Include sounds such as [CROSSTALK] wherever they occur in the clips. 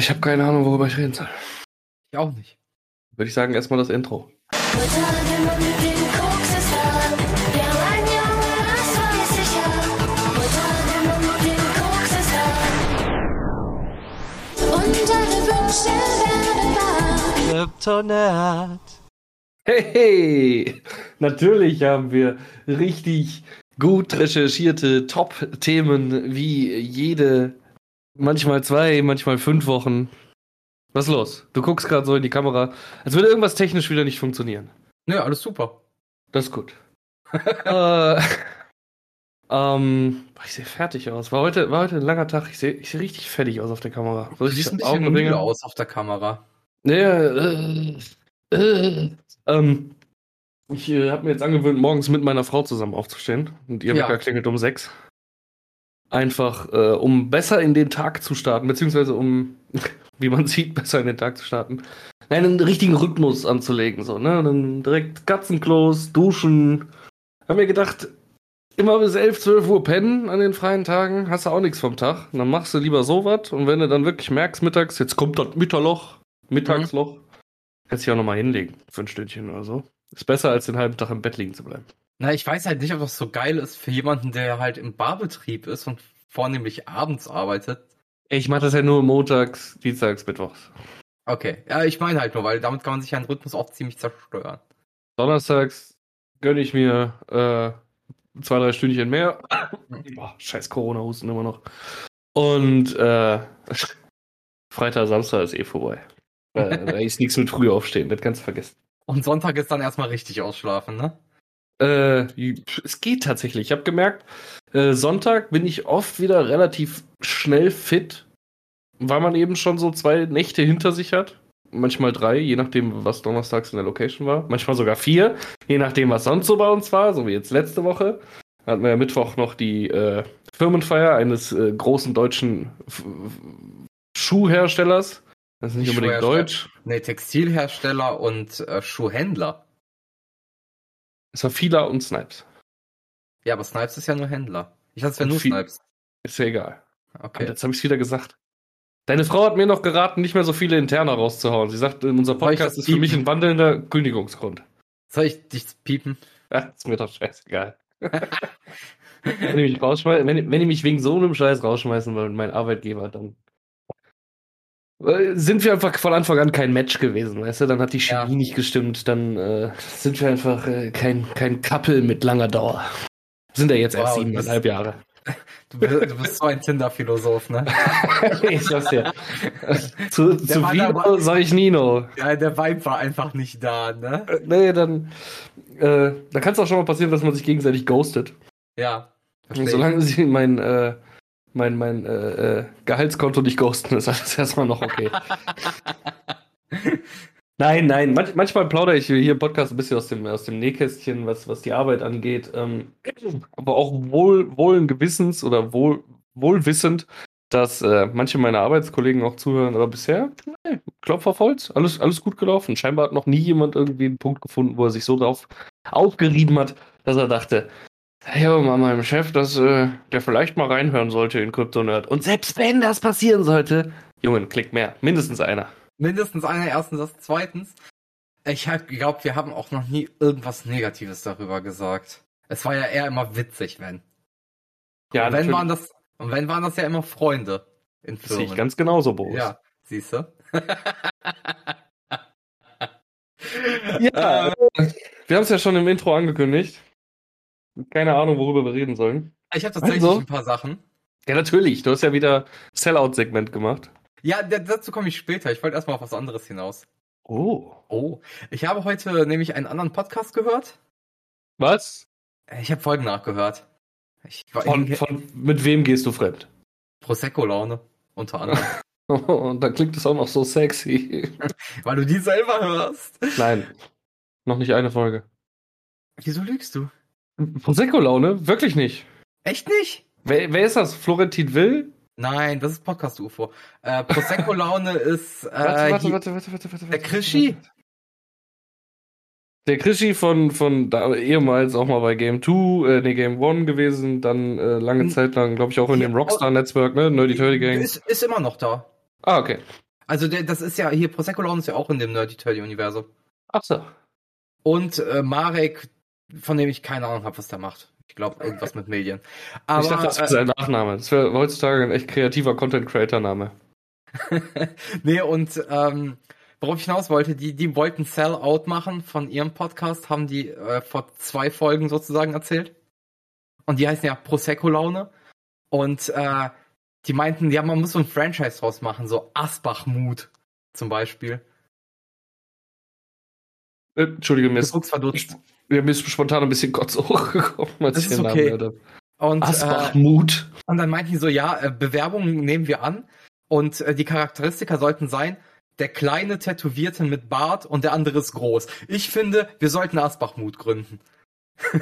Ich habe keine Ahnung, worüber ich reden soll. Ich auch nicht. Würde ich sagen, erstmal das Intro. Hey, hey! Natürlich haben wir richtig gut recherchierte Top-Themen wie jede, manchmal zwei, manchmal fünf Wochen. Was ist los? Du guckst gerade so in die Kamera, als würde irgendwas technisch wieder nicht funktionieren. Nö, alles super. Das ist gut. [LAUGHS] äh, ähm, ich sehe fertig aus. War heute, war heute ein langer Tag. Ich sehe ich seh richtig fertig aus auf der Kamera. Du siehst ein bisschen müde aus auf der Kamera. Ja, äh, äh, ähm, ich äh, habe mir jetzt angewöhnt, morgens mit meiner Frau zusammen aufzustehen. Und ihr Ja. Klingelt um sechs. Einfach, äh, um besser in den Tag zu starten, beziehungsweise um, [LAUGHS] wie man sieht, besser in den Tag zu starten. Nein, einen richtigen Rhythmus anzulegen, so, ne? Und dann direkt Katzenklos, duschen. Hab mir gedacht, immer bis 11, 12 Uhr pennen an den freien Tagen, hast du auch nichts vom Tag. Dann machst du lieber sowas und wenn du dann wirklich merkst, mittags, jetzt kommt das Mittagloch, Mittagsloch, kannst du dich auch nochmal hinlegen für ein Stündchen oder so. Ist besser, als den halben Tag im Bett liegen zu bleiben. Na, ich weiß halt nicht, ob das so geil ist für jemanden, der halt im Barbetrieb ist und vornehmlich abends arbeitet. Ich mache das ja nur montags, dienstags, mittwochs. Okay, ja, ich meine halt nur, weil damit kann man sich ja einen Rhythmus auch ziemlich zerstören. Donnerstags gönne ich mir äh, zwei, drei Stündchen mehr. Boah, scheiß Corona-Husten immer noch. Und äh, Freitag, Samstag ist eh vorbei. Da [LAUGHS] ist nichts mit früh aufstehen, das kannst du vergessen. Und Sonntag ist dann erstmal richtig ausschlafen, ne? Äh, es geht tatsächlich. Ich habe gemerkt, äh, Sonntag bin ich oft wieder relativ schnell fit, weil man eben schon so zwei Nächte hinter sich hat. Manchmal drei, je nachdem, was donnerstags in der Location war. Manchmal sogar vier, je nachdem, was sonst so bei uns war, so wie jetzt letzte Woche. Hatten wir ja Mittwoch noch die äh, Firmenfeier eines äh, großen deutschen F Schuhherstellers. Das ist nicht unbedingt deutsch. Ne, Textilhersteller und äh, Schuhhändler. Es war Fila und Snipes. Ja, aber Snipes ist ja nur Händler. Ich hatte es ja nur Snipes. Ist ja egal. Okay. Jetzt habe ich es wieder gesagt. Deine Frau hat mir noch geraten, nicht mehr so viele Interne rauszuhauen. Sie sagt, unser Podcast ist für mich ein wandelnder Kündigungsgrund. Soll ich dich piepen? Ja, ist mir doch scheißegal. [LAUGHS] wenn, die mich wenn, wenn die mich wegen so einem Scheiß rausschmeißen wollen, mein Arbeitgeber, dann sind wir einfach von Anfang an kein Match gewesen, weißt du? Dann hat die Ja. Chemie nicht gestimmt, dann äh, sind wir einfach äh, kein, kein Couple mit langer Dauer. Sind ja jetzt erst Wow, siebeneinhalb Jahre. [LAUGHS] Du bist, du bist so ein Tinder-Philosoph, ne? [LAUGHS] ich sag's dir. [LAUGHS] zu Der zu war Vino sag ich Nino. Ja, der Vibe war einfach nicht da, ne? Äh, Nee, dann. Äh, da kann es auch schon mal passieren, dass man sich gegenseitig ghostet. Ja. Solange sie mein, äh, mein, mein äh, äh, Gehaltskonto nicht ghosten, ist alles erstmal noch okay. [LAUGHS] nein, nein. Manch, manchmal plaudere ich hier im Podcast ein bisschen aus dem, aus dem Nähkästchen, was, was die Arbeit angeht. Ähm, aber auch wohl, wohlen Gewissens oder wohl, wohlwissend, dass äh, manche meiner Arbeitskollegen auch zuhören. Aber bisher, nee, Klopf auf Holz, alles, alles gut gelaufen. Scheinbar hat noch nie jemand irgendwie einen Punkt gefunden, wo er sich so drauf aufgerieben hat, dass er dachte, Hey, aber mal meinem Chef, dass äh, der vielleicht mal reinhören sollte in Kryptonerd. Und selbst wenn das passieren sollte, Jungen, klick mehr. Mindestens einer. Mindestens einer, erstens, das zweitens. Ich glaube, wir haben auch noch nie irgendwas Negatives darüber gesagt. Es war ja eher immer witzig, wenn. Ja, und wenn natürlich. waren das, und wenn waren das ja immer Freunde in Das sehe Firmen. ich ganz genauso, Boris. ja, siehst du? [LAUGHS] Ja, wir haben es ja schon im Intro angekündigt. Keine Ahnung, worüber wir reden sollen. Ich habe tatsächlich Also? ein paar Sachen. Ja, natürlich. Du hast ja wieder Sellout-Segment gemacht. Ja, dazu komme ich später. Ich wollte erstmal auf was anderes hinaus. Oh. Oh, ich habe heute nämlich einen anderen Podcast gehört. Was? Ich habe Folgen nachgehört. Ich war Von, von, mit wem gehst du fremd? Prosecco-Laune, unter anderem. [LAUGHS] Und dann klingt es auch noch so sexy. [LAUGHS] Weil du die selber hörst. Nein. Noch nicht eine Folge. Wieso lügst du? Prosecco-Laune? Wirklich nicht. Echt nicht? Wer, wer ist das? Florentin Will? Nein, das ist Podcast-UFO. Äh, Prosecco-Laune [LAUGHS] ist äh, Warte, warte, warte, warte, warte, warte. der Krischi. Der Krischi von, von da, ehemals auch mal bei Game 2, äh, nee, Game 1 gewesen, dann äh, lange Hm. Zeit lang, glaube ich, auch in dem Rockstar-Netzwerk, ne? Nerdy Turdy Gang. Ist, ist immer noch da. Ah, okay. Also der, das ist ja hier, Prosecco Laune ist ja auch in dem Nerdy Turdy Universum. Ach so. Und äh, Marek, von dem ich keine Ahnung habe, was der macht. Ich glaube, irgendwas mit Medien. Aber, ich dachte, das wäre äh, sein Nachname. Das wäre heutzutage ein echt kreativer Content-Creator-Name. [LAUGHS] nee, und ähm, worauf ich hinaus wollte, die, die wollten Sell-Out machen von ihrem Podcast, haben die äh, vor zwei Folgen sozusagen erzählt. Und die heißen ja Prosecco-Laune. Und äh, die meinten, ja, man muss so ein Franchise draus machen, so Asbach-Mut zum Beispiel. Äh, Entschuldige, mir ist, Mir ist spontan ein bisschen Kotz [LAUGHS] hochgekommen, als Das ich den Namen okay. gehört habe. Und, äh, Asbach-Mut. und dann meinten die so, ja, äh, Bewerbungen nehmen wir an. Und äh, die Charakteristika sollten sein, der kleine Tätowierte mit Bart und der andere ist groß. Ich finde, wir sollten Asbach-Mut gründen. [LAUGHS]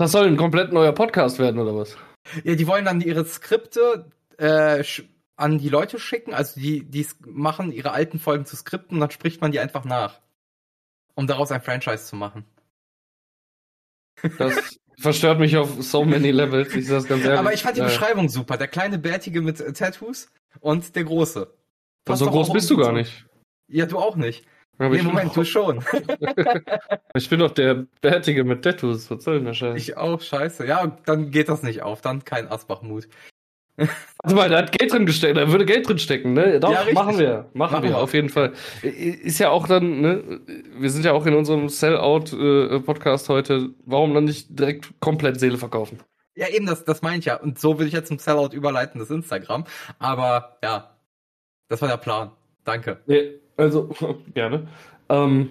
Das soll ein komplett neuer Podcast werden, oder was? Ja, die wollen dann ihre Skripte äh, an die Leute schicken, also die die machen ihre alten Folgen zu Skripten und dann spricht man die einfach nach, um daraus ein Franchise zu machen. Das verstört mich auf so many levels. Ich sag's ganz ehrlich. Aber ich fand die Beschreibung super. Der kleine Bärtige mit äh, Tattoos und der große. Passt So groß bist du gar nicht. Ja, du auch nicht. Aber nee, Moment, du schon. [LAUGHS] ich bin doch der Bärtige mit Tattoos. Was soll denn der Scheiß? ich auch, scheiße. Ja, dann geht das nicht auf. Dann kein Asbach-Mut. Warte mal, da hat Geld drin gesteckt, da würde Geld drin stecken, ne? Doch, Ja, machen wir. Machen, Machen wir, wir. auf jeden Fall. Ist ja auch dann, ne? Wir sind ja auch in unserem Sell-Out-Podcast heute. Warum dann nicht direkt komplett Seele verkaufen? Ja, eben, das, das meine ich ja. Und so will ich jetzt zum Sellout überleiten, das Instagram. Aber ja, das war der Plan. Danke. Nee, also, [LAUGHS] gerne. Ähm,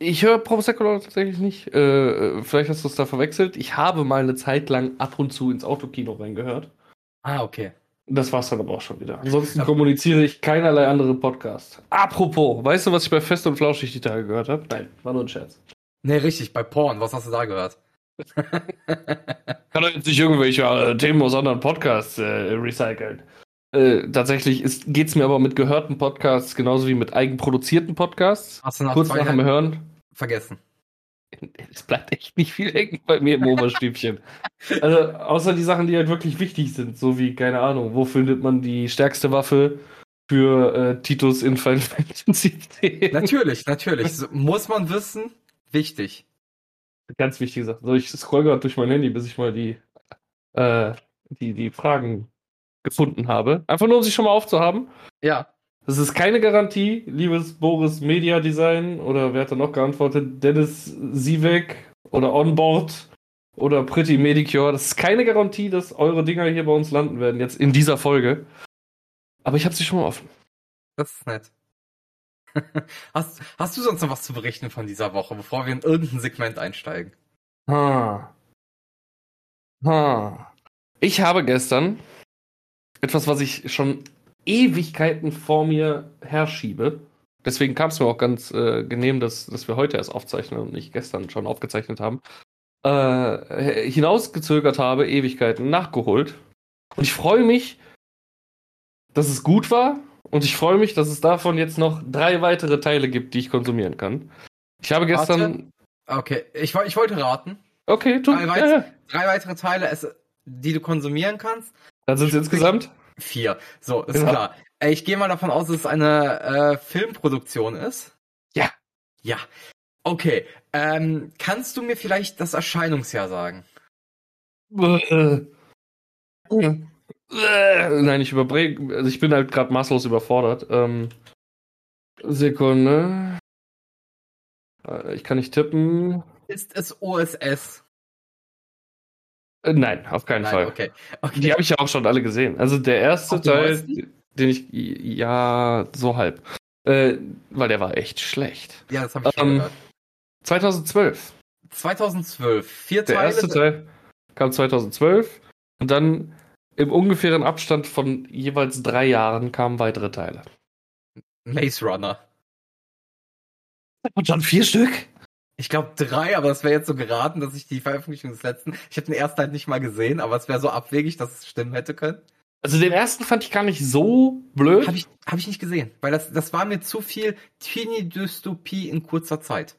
ich höre Prosecco tatsächlich nicht. Äh, vielleicht hast du es da verwechselt. Ich habe mal eine Zeit lang ab und zu ins Autokino reingehört. Ah, okay. Das war's dann aber auch schon wieder. Ansonsten kommuniziere ich keinerlei andere Podcasts. Apropos, weißt du, was ich bei Fest und Flauschig die Tage gehört habe? Nein, war nur ein Scherz. Nee, richtig, bei Porn. Was hast du da gehört? [LAUGHS] Kann doch jetzt nicht irgendwelche äh, Themen aus anderen Podcasts äh, recyceln. Äh, tatsächlich geht es mir aber mit gehörten Podcasts genauso wie mit eigenproduzierten Podcasts. Hast du nach Kurz nach dem Hören. vergessen? Es bleibt echt nicht viel hängen bei mir im Oberstübchen. [LAUGHS] also, außer die Sachen, die halt wirklich wichtig sind, so wie, keine Ahnung, wo findet man die stärkste Waffe für äh, Titus in Final [LAUGHS] Fantasy X? Natürlich, natürlich. So, muss man wissen. Wichtig. Ganz wichtige Sache. So, ich scroll gerade durch mein Handy, bis ich mal die, äh, die, die Fragen gefunden habe. Einfach nur, um sie schon mal aufzuhaben. Ja. Das ist keine Garantie, liebes Boris Media Design oder wer hat da noch geantwortet? Dennis Sievek oder Onboard oder Pretty Medicure. Das ist keine Garantie, dass eure Dinger hier bei uns landen werden, jetzt in dieser Folge. Aber ich habe sie schon mal offen. Das ist nett. [LAUGHS] hast, hast du sonst noch was zu berichten von dieser Woche, bevor wir in irgendein Segment einsteigen? Ha. Ha. Ich habe gestern etwas, was ich schon Ewigkeiten vor mir herschiebe. Deswegen kam es mir auch ganz äh, genehm, dass, dass wir heute erst aufzeichnen und nicht gestern schon aufgezeichnet haben. Äh, hinausgezögert habe, Ewigkeiten nachgeholt. Und ich freue mich, dass es gut war. Und ich freue mich, dass es davon jetzt noch drei weitere Teile gibt, die ich konsumieren kann. Ich habe gestern. Okay, ich, ich wollte raten. Okay, tu. Drei, weit ja. drei weitere Teile, die du konsumieren kannst. Dann sind es insgesamt. Vier. So, ist Genau. klar. Äh, Ich gehe mal davon aus, dass es eine äh, Filmproduktion ist. Ja. Ja. Okay. Ähm, kannst du mir vielleicht das Erscheinungsjahr sagen? [LAUGHS] Nein, ich überbringe. Also ich bin halt gerade maßlos überfordert. Ähm, Sekunde. Äh, Ich kann nicht tippen. Ist es OSS? Äh, Nein, auf keinen Nein, Fall. okay. okay. Die habe ich ja auch schon alle gesehen. Also der erste Auch Teil, neuesten? den ich. Ja, so halb. Äh, weil der war echt schlecht. Ja, das habe ich schon Ähm, gehört. 2012. 2012. Vier Der Teile. erste Teil kam 2012. Und dann im ungefähren Abstand von jeweils drei Jahren kamen weitere Teile. Maze Runner. Und schon vier Stück? Ich glaube drei, aber das wäre jetzt so geraten, dass ich die Veröffentlichung des letzten. Ich habe den ersten halt nicht mal gesehen, aber es wäre so abwegig, dass es stimmen hätte können. Also den ersten fand ich gar nicht so blöd. Habe ich, hab ich nicht gesehen, weil das, das war mir zu viel Teenie-Dystopie in kurzer Zeit.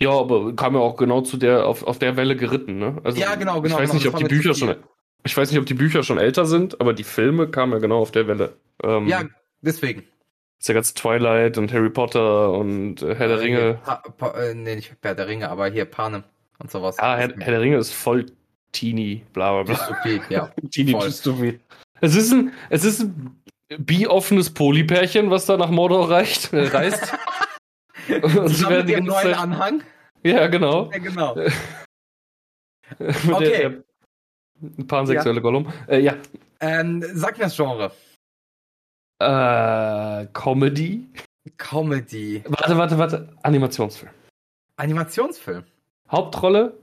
Ja, aber kam ja auch genau zu der, auf, auf der Welle geritten, ne? Also, Ja, genau, genau, Ich weiß genau, nicht, ob die Bücher schon, ich weiß nicht, ob die Bücher schon älter sind, aber die Filme kamen ja genau auf der Welle. Ähm, Ja, deswegen. Ist ja ganz Twilight und Harry Potter und äh, Herr der Äh, Ringe. hier, Pa pa äh, nee, nicht Herr der Ringe, aber hier Panem und sowas. Ja, Herr, Herr der Ringe ist voll teeny, bla bla bla. Dystopie, ja. [LAUGHS] Teeny voll. Dystopie. Es ist ein, es ist ein bi-offenes Polypärchen, was da nach Mordor reicht, äh, reist. [LAUGHS] Und sie werden mit dem neuen Zeit, Anhang. ja, genau. Ja, genau. [LAUGHS] Okay. der, der pansexuelle Gollum. Äh, ja. Ähm, sag mir das Genre. Äh, Comedy. Comedy. Warte, warte, warte. Animationsfilm. Animationsfilm. Hauptrolle.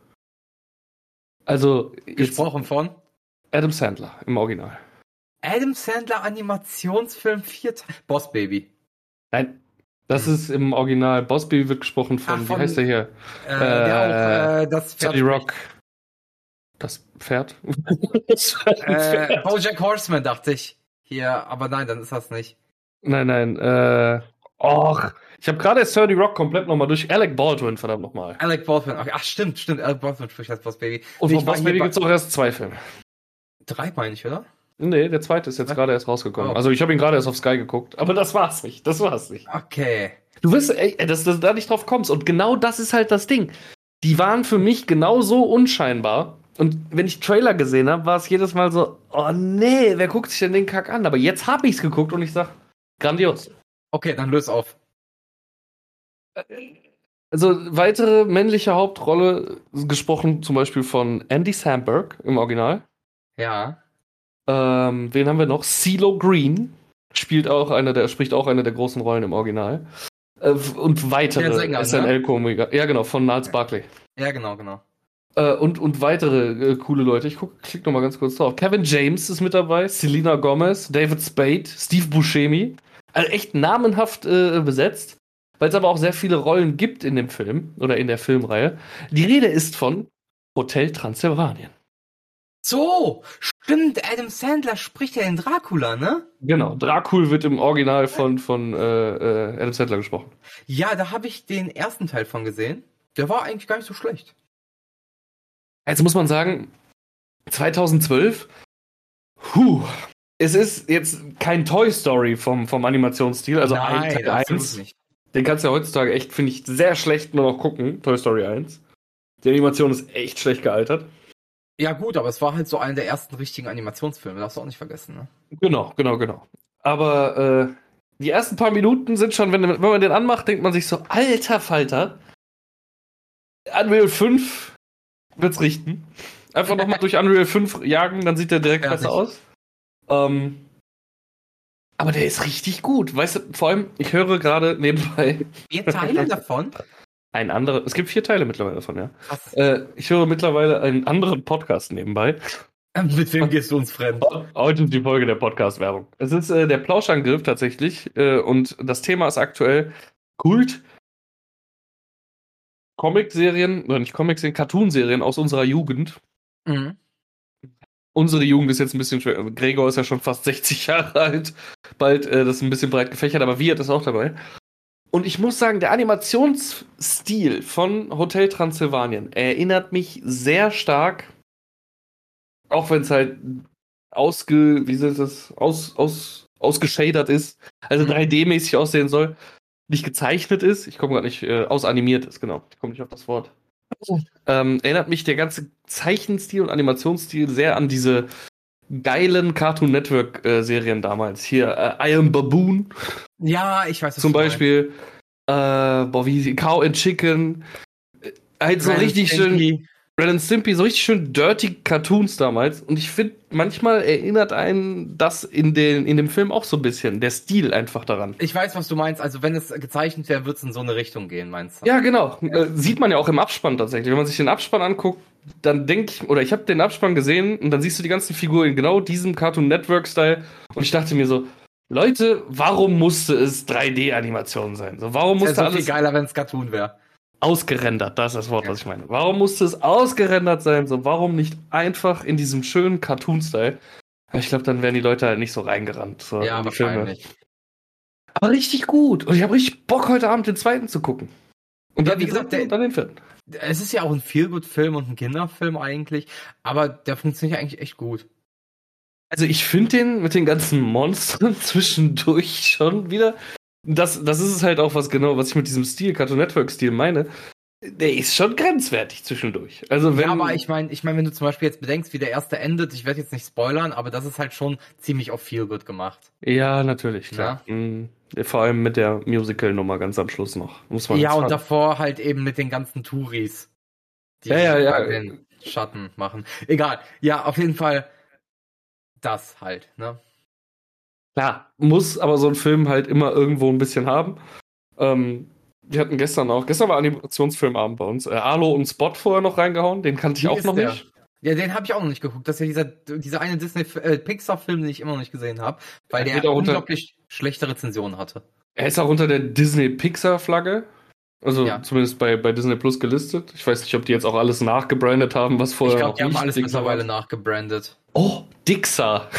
Also Gesprochen von Adam Sandler im Original. Adam Sandler Animationsfilm 4 Boss Baby. Nein, das ist im Original. Boss Baby wird gesprochen von, Ach, wie von- heißt der hier? Äh, der auch äh, das Pferd Johnny Rock. Das Pferd? das Pferd. Äh, Bojack Horseman dachte ich. Hier, aber nein, dann ist das nicht. Nein, nein. Äh, och, ich habe gerade 30 Rock komplett nochmal durch. Alec Baldwin, verdammt nochmal. Alec Baldwin. Ach, ach, stimmt, stimmt. Alec Baldwin spricht als Boss Baby. Und von Boss Baby bei- gibt es auch erst zwei Filme. Drei meine ich, oder? Nee, der zweite ist jetzt gerade erst rausgekommen. Oh. Also ich habe ihn gerade erst auf Sky geguckt. Aber das war's nicht. Das war's nicht. Okay. Du wirst, ey, dass du da nicht drauf kommst. Und genau das ist halt das Ding. Die waren für mich genauso unscheinbar. Und wenn ich Trailer gesehen habe, war es jedes Mal so, oh nee, wer guckt sich denn den Kack an? Aber jetzt habe ich's geguckt und ich sag, grandios. Okay, dann löse auf. Also weitere männliche Hauptrolle, gesprochen zum Beispiel von Andy Samberg im Original. Ja. Ähm, wen haben wir noch? CeeLo Green spielt auch eine der, spricht auch eine der großen Rollen im Original. Äh, und weitere Sänger, ne? SNL-Komiker. Ja, genau, von Niles Barkley. Ja, genau, genau. Äh, und, und weitere äh, coole Leute. Ich guck, klick noch mal ganz kurz drauf. Kevin James ist mit dabei, Selena Gomez, David Spade, Steve Buscemi. Also echt namenhaft äh, besetzt, weil es aber auch sehr viele Rollen gibt in dem Film oder in der Filmreihe. Die Rede ist von Hotel Transylvanien. So, stimmt, Adam Sandler spricht ja den Dracula, ne? Genau, Dracul wird im Original von, von äh, äh, Adam Sandler gesprochen. Ja, da habe ich den ersten Teil von gesehen. Der war eigentlich gar nicht so schlecht. Jetzt muss man sagen, 2012, huh, es ist jetzt kein Toy Story vom, vom Animationsstil, also ein Teil absolut 1. nicht. Den kannst du ja heutzutage echt, finde ich, sehr schlecht nur noch gucken, Toy Story 1. Die Animation ist echt schlecht gealtert. Ja gut, aber es war halt so einer der ersten richtigen Animationsfilme, darfst du auch nicht vergessen, ne? Genau, genau, genau. Aber äh, die ersten paar Minuten sind schon, wenn, wenn man den anmacht, denkt man sich so, alter Falter, Unreal 5 wird's richten. Einfach nochmal durch Unreal 5 jagen, dann sieht der direkt Ja, besser nicht. aus. Ähm, aber der ist richtig gut. Weißt du, vor allem, ich höre gerade nebenbei Vier Teile davon? ein anderes, es gibt vier Teile mittlerweile davon, ja. Äh, ich höre mittlerweile einen anderen Podcast nebenbei. [LAUGHS] Mit wem gehst du uns fremd? Heute ist die Folge der Podcast-Werbung. Es ist äh, der Plauschangriff tatsächlich äh, und das Thema ist aktuell Kult. Comic-Serien, oder nicht Comic-Serien, Cartoon-Serien aus unserer Jugend. Mhm. Unsere Jugend ist jetzt ein bisschen schwer. Gregor ist ja schon fast [LAUGHS] 60 Jahre alt. Bald, äh, das ist ein bisschen breit gefächert, aber Wirt ist auch dabei. Und ich muss sagen, der Animationsstil von Hotel Transylvanien erinnert mich sehr stark, auch wenn es halt ausge, wie ist das, aus, aus, ausgeschadert ist, also Mhm. 3D-mäßig aussehen soll, nicht gezeichnet ist, ich komme gerade nicht, äh, ausanimiert ist, genau, ich komme nicht auf das Wort. Ähm, erinnert mich der ganze Zeichenstil und Animationsstil sehr an diese geilen Cartoon Network äh, Serien damals. Hier, äh, I Am Baboon Ja, ich weiß was zum. Beispiel. Äh, boah, wie Cow and Chicken. Äh, Halt so richtig schön. Ren and Stimpy, so richtig schön dirty Cartoons damals. Und ich finde, manchmal erinnert einen das in, den, in dem Film auch so ein bisschen. Der Stil einfach daran. Ich weiß, was du meinst. Also wenn es gezeichnet wäre, wird es in so eine Richtung gehen, meinst du? Ja, genau. Äh, sieht man ja auch im Abspann tatsächlich. Wenn man sich den Abspann anguckt, dann denke ich, oder ich habe den Abspann gesehen und dann siehst du die ganzen Figuren in genau diesem Cartoon Network-Style. Und ich dachte mir so, Leute, warum musste es 3D-Animation sein? So, warum musste wäre so viel geiler, wenn es Cartoon wäre. Ausgerendert? Das ist das Wort, was ich meine. Warum musste es ausgerendert sein? So, warum nicht einfach in diesem schönen Cartoon-Style? Ich glaube, dann wären die Leute halt nicht so reingerannt. So, Ja, in die Filme. wahrscheinlich. Aber richtig gut. Und ich habe richtig Bock, heute Abend den zweiten zu gucken. Und Ja, dann, wie die gesagt, der- und dann den vierten. Es ist ja auch ein Feelgood-Film und ein Kinderfilm eigentlich, aber der funktioniert eigentlich echt gut. Also ich finde den mit den ganzen Monstern [LAUGHS] zwischendurch schon wieder. Das, das ist es halt auch was genau, was ich mit diesem Stil, Cartoon Network Stil meine. Der ist schon grenzwertig zwischendurch. Also wenn, ja, aber ich meine, ich meine, wenn du zum Beispiel jetzt bedenkst, wie der erste endet, ich werde jetzt nicht spoilern, aber das ist halt schon ziemlich auf viel gut gemacht. Ja, natürlich, klar. Ja. Mhm. Vor allem mit der Musical-Nummer ganz am Schluss noch. Muss man ja, und davor halt eben mit den ganzen Touris. Die ja, ja, ja. den Schatten machen. Egal. Ja, auf jeden Fall das halt, ne? Klar, muss aber so ein Film halt immer irgendwo ein bisschen haben. Ähm, wir hatten gestern auch, gestern war Animationsfilmabend bei uns, äh, Arlo und Spot vorher noch reingehauen, den kannte ich Wie auch noch der? nicht. Ja, den habe ich auch noch nicht geguckt. Das ist ja dieser, dieser eine Disney-Pixar-Film, äh, den ich immer noch nicht gesehen habe, weil er der unglaublich unter, schlechte Rezensionen hatte. Er ist auch unter der Disney-Pixar-Flagge. Also ja. zumindest bei, bei Disney Plus gelistet. Ich weiß nicht, ob die jetzt auch alles nachgebrandet haben, was vorher. Ich glaube, die haben alles mittlerweile war. nachgebrandet. Oh, Dixar. [LAUGHS]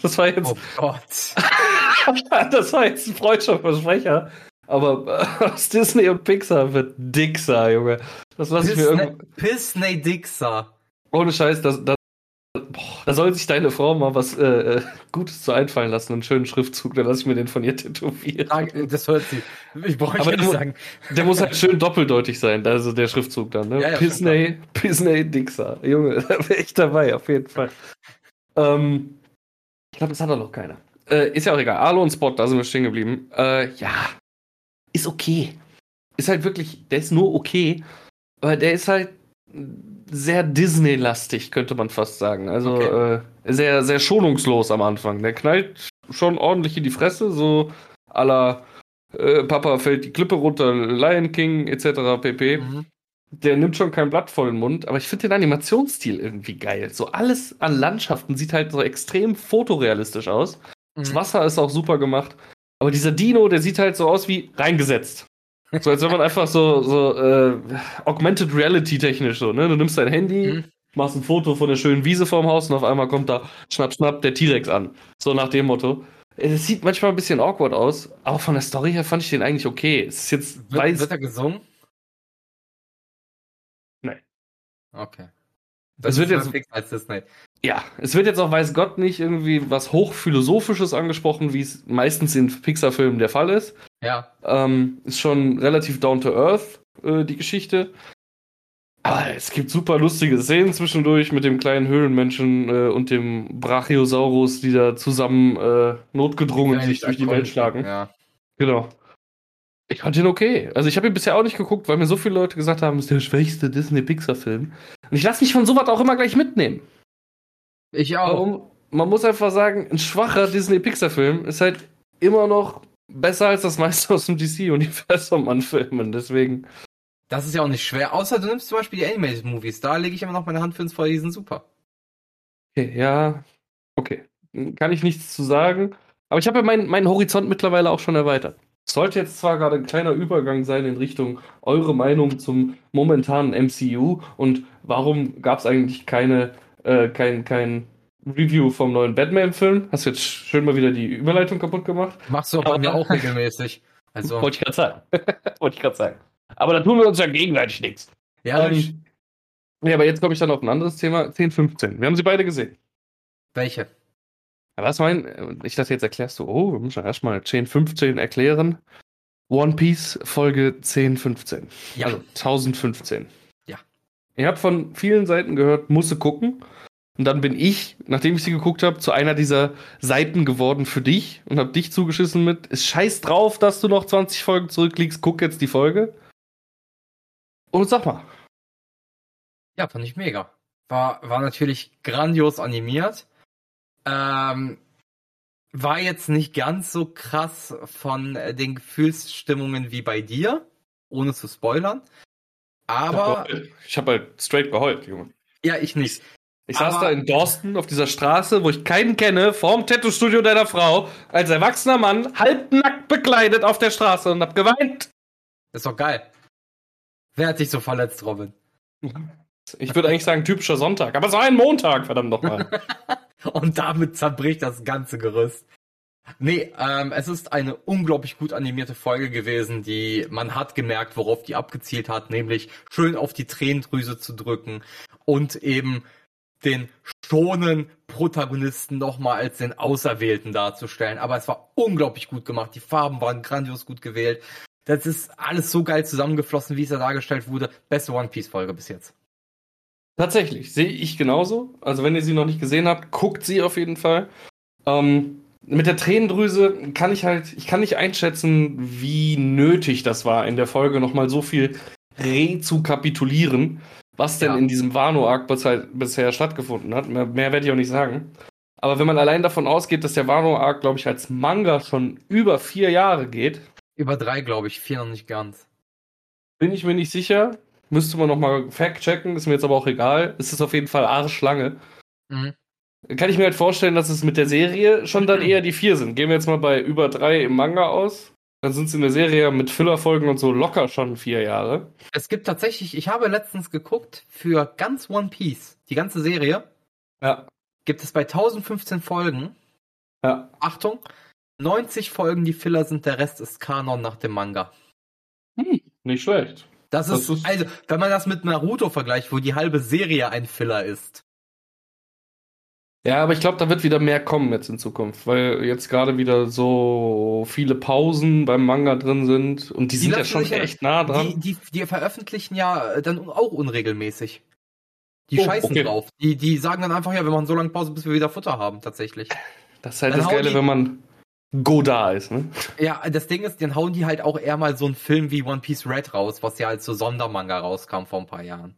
Das war jetzt. Oh Gott. [LAUGHS] das war jetzt ein freudscher Versprecher. Aber [LAUGHS] aus Disney und Pixar wird Dixar, Junge. Das lasse ich mir irgendwo. Disney Dixar. Ohne Scheiß, das, das, boah, da soll sich deine Frau mal was äh, äh, Gutes zu einfallen lassen, einen schönen Schriftzug, dann lasse ich mir den von ihr tätowieren. Das hört sie. Ich brauche nicht der, sagen. Der muss halt schön doppeldeutig sein, also der Schriftzug dann, ne? Ja, ja, Disney, Disney Dixar. Junge, [LAUGHS] da wäre ich dabei, auf jeden Fall. Ähm, ich glaube, das hat doch noch keiner. Äh, ist ja auch egal. Arlo und Spot, da sind wir stehen geblieben. Äh, ja, ist okay. Ist halt wirklich, der ist nur okay, aber der ist halt sehr Disney-lastig, könnte man fast sagen. Also okay. äh, sehr, sehr schonungslos am Anfang. Der knallt schon ordentlich in die Fresse, so aller äh, Papa fällt die Klippe runter, Lion King etc. pp. Mhm. Der nimmt schon kein Blatt vor den Mund, aber ich finde den Animationsstil irgendwie geil. So alles an Landschaften sieht halt so extrem fotorealistisch aus. Mhm. Das Wasser ist auch super gemacht. Aber dieser Dino, der sieht halt so aus wie reingesetzt. So als wenn man einfach so, so äh, Augmented Reality technisch so, ne? Du nimmst dein Handy, mhm. machst ein Foto von der schönen Wiese vorm Haus und auf einmal kommt da schnapp, schnapp der T-Rex an. So nach dem Motto. Es sieht manchmal ein bisschen awkward aus, aber von der Story her fand ich den eigentlich okay. Es ist jetzt wird, weiß, wird er gesungen? Nein. Okay. Das, das wird jetzt als Disney. Ja, es wird jetzt auch weiß Gott nicht irgendwie was hochphilosophisches angesprochen, wie es meistens in Pixar-Filmen der Fall ist. Ja. Ähm, ist schon relativ down to earth äh, die Geschichte. Aber es gibt super lustige Szenen zwischendurch mit dem kleinen Höhlenmenschen äh, und dem Brachiosaurus, die da zusammen äh, notgedrungen sich durch die Welt schlagen. Ja. Genau. Ich fand ihn okay. Also ich habe ihn bisher auch nicht geguckt, weil mir so viele Leute gesagt haben, es ist der schwächste Disney-Pixar-Film. Und ich lasse mich von sowas auch immer gleich mitnehmen. Ich auch. Warum? Man muss einfach sagen, ein schwacher Disney-Pixar-Film ist halt immer noch besser als das meiste aus dem DC-Universum an Filmen. Deswegen. Das ist ja auch nicht schwer. Außer du nimmst zum Beispiel die Animated Movies. Da lege ich immer noch meine Hand für ins Feuer. Die sind super. Okay, ja. Okay. Kann ich nichts zu sagen. Aber ich habe ja meinen, meinen Horizont mittlerweile auch schon erweitert. Sollte jetzt zwar gerade ein kleiner Übergang sein in Richtung eure Meinung zum momentanen MCU und warum gab es eigentlich keine, äh, kein, kein Review vom neuen Batman-Film? Hast du jetzt schön mal wieder die Überleitung kaputt gemacht? Machst du aber mir auch regelmäßig. Also. Wollte ich gerade sagen. [LAUGHS] Wollte ich gerade sagen. Aber da tun wir uns ja gegenseitig nichts. Ja, ähm, ja, aber jetzt komme ich dann auf ein anderes Thema. 10, 15. Wir haben sie beide gesehen. Welche? Was mein, ich dachte, jetzt erklärst du, oh, wir müssen erstmal 10, 15 erklären. One Piece Folge 10, 15. Ja. Also 1015. Ja. Ihr habt von vielen Seiten gehört, musste gucken. Und dann bin ich, nachdem ich sie geguckt habe, zu einer dieser Seiten geworden für dich und habe dich zugeschissen mit, ist scheiß drauf, dass du noch 20 Folgen zurückliegst, guck jetzt die Folge. Und sag mal. Ja, fand ich mega. War, war natürlich grandios animiert. Ähm, war jetzt nicht ganz so krass von äh, den Gefühlsstimmungen wie bei dir, ohne zu spoilern. Aber. Ich habe halt straight geheult, Junge. Ja, ich nicht. Ich saß da in Dorsten auf dieser Straße, wo ich keinen kenne, vorm Tattoo-Studio deiner Frau, als erwachsener Mann, halbnackt bekleidet auf der Straße und hab geweint. Das ist doch geil. Wer hat sich so verletzt, Robin? Ich würde eigentlich sagen, typischer Sonntag, aber es war ein Montag, verdammt nochmal. [LAUGHS] und damit zerbricht das ganze Gerüst. Nee, ähm, es ist eine unglaublich gut animierte Folge gewesen, die man hat gemerkt, worauf die abgezielt hat, nämlich schön auf die Tränendrüse zu drücken und eben den schonen, Protagonisten nochmal als den Auserwählten darzustellen. Aber es war unglaublich gut gemacht. Die Farben waren grandios gut gewählt. Das ist alles so geil zusammengeflossen, wie es da dargestellt wurde. Beste One Piece Folge bis jetzt. Tatsächlich, sehe ich genauso. Also wenn ihr sie noch nicht gesehen habt, guckt sie auf jeden Fall. Ähm, mit der Tränendrüse kann ich halt, ich kann nicht einschätzen, wie nötig das war, in der Folge nochmal so viel rezukapitulieren, was denn ja. in diesem Wano-Arc bisher stattgefunden hat. Mehr, mehr werde ich auch nicht sagen. Aber wenn man allein davon ausgeht, dass der Wano-Arc, glaube ich, als Manga schon über vier Jahre geht. Über drei, glaube ich, vier noch nicht ganz. Bin ich mir nicht sicher. Müsste man nochmal fact-checken, ist mir jetzt aber auch egal. Es ist auf jeden Fall arschlange. Mhm. Kann ich mir halt vorstellen, dass es mit der Serie schon dann [CLEARS THROAT] eher die vier sind. Gehen wir jetzt mal bei über drei im Manga aus. Dann sind es in der Serie mit Fillerfolgen und so locker schon vier Jahre. Es gibt tatsächlich, ich habe letztens geguckt, für ganz One Piece, die ganze Serie. Ja. Gibt es bei 1015 Folgen. Ja. Achtung, 90 Folgen, die Filler sind, der Rest ist Kanon nach dem Manga. Hm, nicht schlecht. Das, das ist, ist, also, wenn man das mit Naruto vergleicht, wo die halbe Serie ein Filler ist. Ja, aber ich glaube, da wird wieder mehr kommen jetzt in Zukunft, weil jetzt gerade wieder so viele Pausen beim Manga drin sind und die, die sind ja schon echt nah dran. Die, die, die, veröffentlichen ja dann auch unregelmäßig. Die oh, scheißen okay. drauf. Die, die sagen dann einfach, ja, wir machen so lange Pause, bis wir wieder Futter haben, tatsächlich. Das ist halt dann das Geile, wenn man Go da ist, ne? Ja, das Ding ist, dann hauen die halt auch eher mal so einen Film wie One Piece Red raus, was ja als so Sondermanga rauskam vor ein paar Jahren.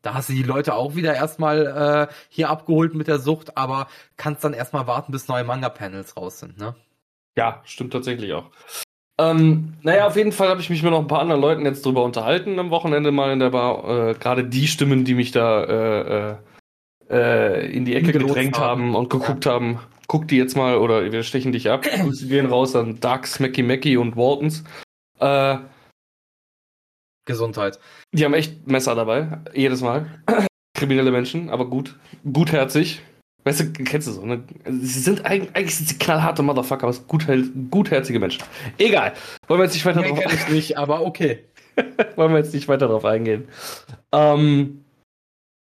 Da hast du die Leute auch wieder erstmal äh, hier abgeholt mit der Sucht, aber kannst dann erstmal warten, bis neue Manga-Panels raus sind, ne? Ja, stimmt tatsächlich auch. Ähm, naja, auf jeden Fall habe ich mich mit noch ein paar anderen Leuten jetzt drüber unterhalten am Wochenende mal in der Bar. Äh, Gerade die Stimmen, die mich da äh, äh, äh in die Ecke gedrängt haben. haben und geguckt ja. haben, guck die jetzt mal oder wir stechen dich ab. [CLEARS THROAT] Grüße gehen raus an Dark, Smacky Macky und Waltons. Äh, Gesundheit. Die haben echt Messer dabei, jedes Mal. [CLEARS THROAT] Kriminelle Menschen, aber gut, gutherzig. Weißt du, kennst du so, ne? Sie sind eigentlich, eigentlich sind sie knallharte Motherfucker, aber gut, gutherzige Menschen. Egal. Wollen wir jetzt nicht weiter nee, drauf eingehen? ich nicht, aber okay. [LAUGHS] Wollen wir jetzt nicht weiter drauf eingehen. Ähm,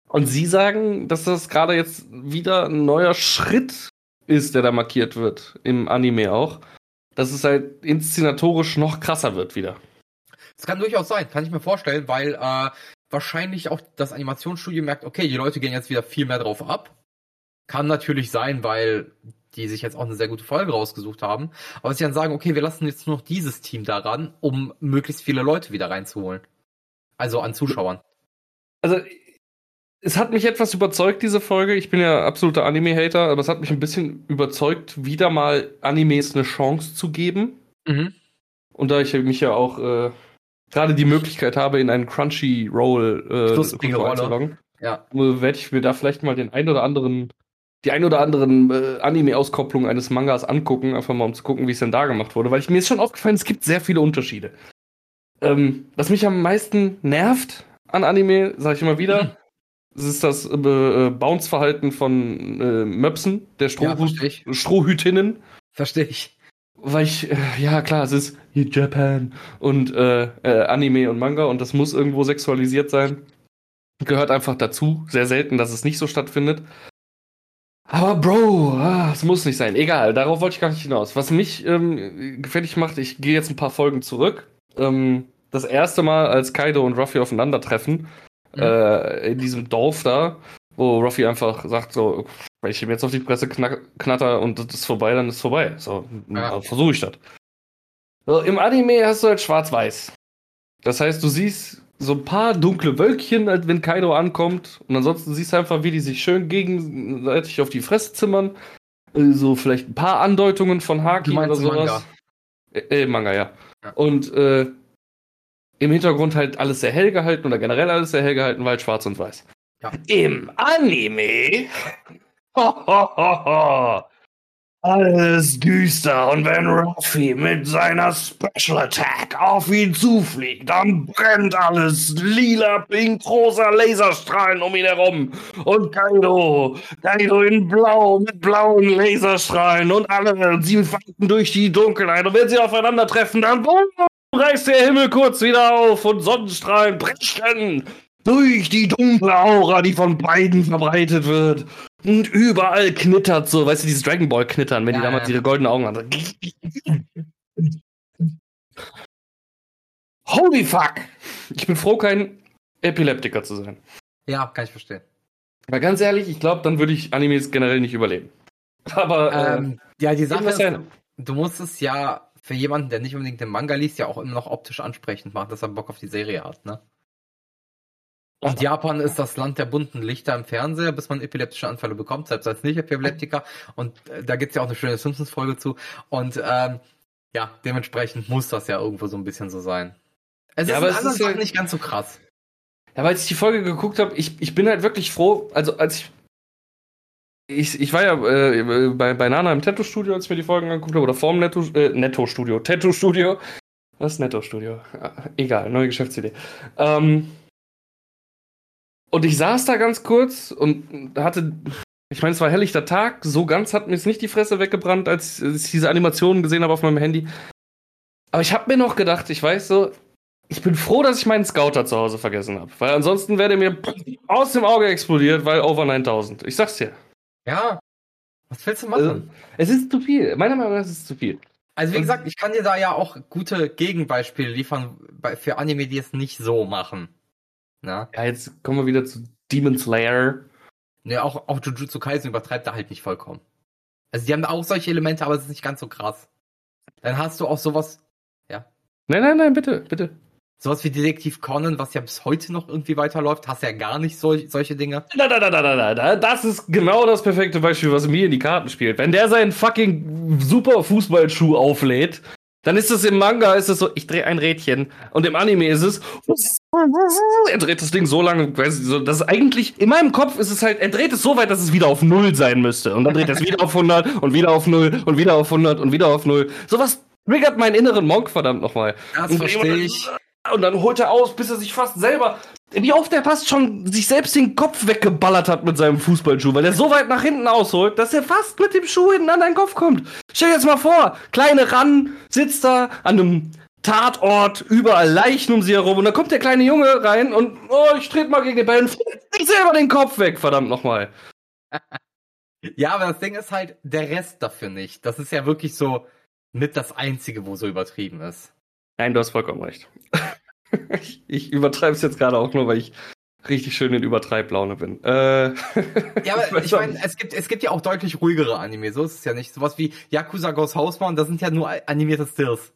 und Sie sagen, dass das gerade jetzt wieder ein neuer Schritt ist, der da markiert wird, im Anime auch. Dass es halt inszenatorisch noch krasser wird wieder. Das kann durchaus sein, kann ich mir vorstellen, weil äh, wahrscheinlich auch das Animationsstudio merkt, okay, die Leute gehen jetzt wieder viel mehr drauf ab. Kann natürlich sein, weil die sich jetzt auch eine sehr gute Folge rausgesucht haben. Aber sie dann sagen, okay, wir lassen jetzt nur noch dieses Team daran, um möglichst viele Leute wieder reinzuholen. Also an Zuschauern. Also, es hat mich etwas überzeugt, diese Folge. Ich bin ja absoluter Anime-Hater, aber es hat mich ein bisschen überzeugt, wieder mal Animes eine Chance zu geben. Mhm. Und da ich mich ja auch äh, gerade die Möglichkeit habe, in einen Crunchyroll äh, einzuloggen, ja. werde ich mir da vielleicht mal den ein oder anderen, die ein oder anderen äh, Anime-Auskopplungen eines Mangas angucken, einfach mal um zu gucken, wie es denn da gemacht wurde, weil ich, mir ist schon aufgefallen, es gibt sehr viele Unterschiede. Ähm, was mich am meisten nervt an Anime, sage ich immer wieder, mhm. Ist das äh, äh, Bounce-Verhalten von äh, Möpsen, der Strohhü ja, Strohhütinnen. Verstehe ich weil ich, äh, ja klar, es ist Japan und äh, äh, Anime und Manga und das muss irgendwo sexualisiert sein. Gehört einfach dazu. Sehr selten, dass es nicht so stattfindet. Aber Bro, ah, es muss nicht sein. Egal, darauf wollte ich gar nicht hinaus. Was mich ähm, gefällig macht, ich gehe jetzt ein paar Folgen zurück. Ähm, das erste Mal, als Kaido und Ruffy aufeinandertreffen, mhm. äh, in diesem Dorf da, wo Ruffy einfach sagt so, wenn ich ihm jetzt auf die Presse knatter und das ist vorbei, dann ist vorbei. So, ja. versuche ich das. So, Im Anime hast du halt schwarz-weiß. Das heißt, du siehst so ein paar dunkle Wölkchen, halt, wenn Kaido ankommt. Und ansonsten siehst du einfach, wie die sich schön gegenseitig auf die Fresse zimmern. Äh, so vielleicht ein paar Andeutungen von Haki oder sowas. Manga. Äh, äh, Manga, ja. ja. Und äh, im Hintergrund halt alles sehr hell gehalten oder generell alles sehr hell gehalten, weil schwarz und weiß. Ja. Im Anime [LAUGHS] Alles düster und wenn Ruffy mit seiner Special Attack auf ihn zufliegt, dann brennt alles lila, pink, rosa Laserstrahlen um ihn herum. Und Kaido, Kaido in blau mit blauen Laserstrahlen und alle, sie falten durch die Dunkelheit und wenn sie aufeinandertreffen, dann reißt der Himmel kurz wieder auf und Sonnenstrahlen brechen durch die dunkle Aura, die von beiden verbreitet wird. Und überall knittert so, weißt du, dieses Dragon Ball knittern, wenn Ja, die damals ja. ihre goldenen Augen hatten. Holy fuck! Ich bin froh, kein Epileptiker zu sein. Ja, kann ich verstehen. Weil ganz ehrlich, ich glaube, dann würde ich Animes generell nicht überleben. Aber äh, Ähm, ja, die Sache ist, sein. du musst es ja für jemanden, der nicht unbedingt den Manga liest, ja auch immer noch optisch ansprechend machen, dass er Bock auf die Serie hat, ne? Und Japan ist das Land der bunten Lichter im Fernseher, bis man epileptische Anfälle bekommt, selbst als Nicht-Epileptiker. Und äh, da gibt's ja auch eine schöne Simpsons-Folge zu. Und ähm, ja, dementsprechend muss das ja irgendwo so ein bisschen so sein. Es Ja, ist aber in es anderen ist ja- nicht ganz so krass. Ja, als ich die Folge geguckt habe, ich, ich bin halt wirklich froh, also als ich. Ich, ich war ja äh, bei, bei Nana im Tattoo-Studio, als ich mir die Folgen angeguckt habe, oder vorm Netto, äh, Netto-Studio, Tattoo-Studio. Was Netto-Studio? Ah, Egal, neue Geschäftsidee. Ähm, und ich saß da ganz kurz und hatte, ich meine, es war helllichter Tag, so ganz hat mir es nicht die Fresse weggebrannt, als ich diese Animationen gesehen habe auf meinem Handy. Aber ich habe mir noch gedacht, ich weiß so, ich bin froh, dass ich meinen Scouter zu Hause vergessen habe. Weil ansonsten wäre der mir aus dem Auge explodiert, weil over 9000. Ich sag's dir. Ja. Was willst du machen? Also, es ist zu viel. Meiner Meinung nach ist es zu viel. Also wie gesagt, ich kann dir da ja auch gute Gegenbeispiele liefern für Anime, die es nicht so machen. Na? Ja, jetzt kommen wir wieder zu Demon Slayer. Ne, auch, auch Jujutsu Kaisen übertreibt da halt nicht vollkommen. Also die haben da auch solche Elemente, aber es ist nicht ganz so krass. Dann hast du auch sowas, Nein, nein, nein, bitte, bitte. Sowas wie Detektiv Conan, was ja bis heute noch irgendwie weiterläuft, hast ja gar nicht sol solche Dinge. Da, da, da, da, da, da, da. Das ist genau das perfekte Beispiel, was mir in die Karten spielt. Wenn der seinen fucking super Fußballschuh auflädt, dann ist es im Manga, ist es so, ich drehe ein Rädchen. Und im Anime ist es, er dreht das Ding so lange, weiß ich, so, dass eigentlich, in meinem Kopf ist es halt, er dreht es so weit, dass es wieder auf Null sein müsste. Und dann dreht er es wieder auf 100 und wieder auf Null und wieder auf 100 und wieder auf Null. Sowas triggert meinen inneren Monk, verdammt nochmal. Das verstehe ich. Und dann holt er aus, bis er sich fast selber. Wie oft er fast schon sich selbst den Kopf weggeballert hat mit seinem Fußballschuh, weil er so weit nach hinten ausholt, dass er fast mit dem Schuh hinten an deinen Kopf kommt. Stell dir jetzt mal vor, kleine Ran sitzt da an einem Tatort, überall Leichen um sie herum und dann kommt der kleine Junge rein und oh, ich trete mal gegen den Ball und sich selber den Kopf weg, verdammt nochmal. [LAUGHS] Ja, aber das Ding ist halt der Rest dafür nicht. Das ist ja wirklich so mit das Einzige, wo so übertrieben ist. Nein, du hast vollkommen recht. ich [LAUGHS] ich übertreibe es jetzt gerade auch nur, weil ich richtig schön in Übertreiblaune bin. Äh, Ja, [LAUGHS] aber ich auch meine, es gibt, es gibt ja auch deutlich ruhigere Anime, so ist es ja nicht. Sowas wie Yakuza Ghost Hausmann, das sind ja nur animierte Stills.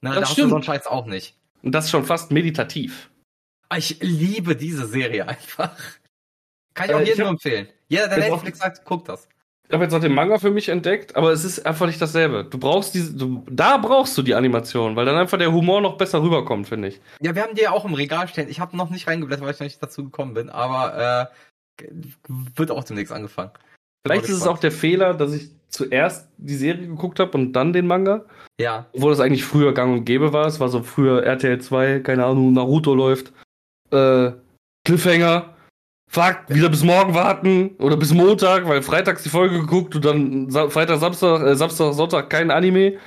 Na, Das da hast du stimmt. so einen Scheiß auch nicht. Und das ist schon fast meditativ. Ich liebe diese Serie einfach. Kann ich auch Äh, ich jedem empfehlen. Jeder, der Netflix sagt, guckt das. Ich habe jetzt noch den Manga für mich entdeckt, aber es ist einfach nicht dasselbe. Du brauchst diese, du, da brauchst du die Animation, weil dann einfach der Humor noch besser rüberkommt, finde ich. Ja, wir haben die ja auch im Regal stehen. Ich habe noch nicht reingeblättert, weil ich noch nicht dazu gekommen bin, aber äh, wird auch demnächst angefangen. Vielleicht ist es auch der Fehler, dass ich zuerst die Serie geguckt habe und dann den Manga. Ja, Obwohl das eigentlich früher gang und gäbe war. Es war so früher RTL 2, keine Ahnung, Naruto läuft. Äh, Cliffhanger. Fuck, wieder bis morgen warten oder bis Montag, weil freitags die Folge geguckt und dann Sa Freitag, Samstag, äh, Samstag, Sonntag kein Anime.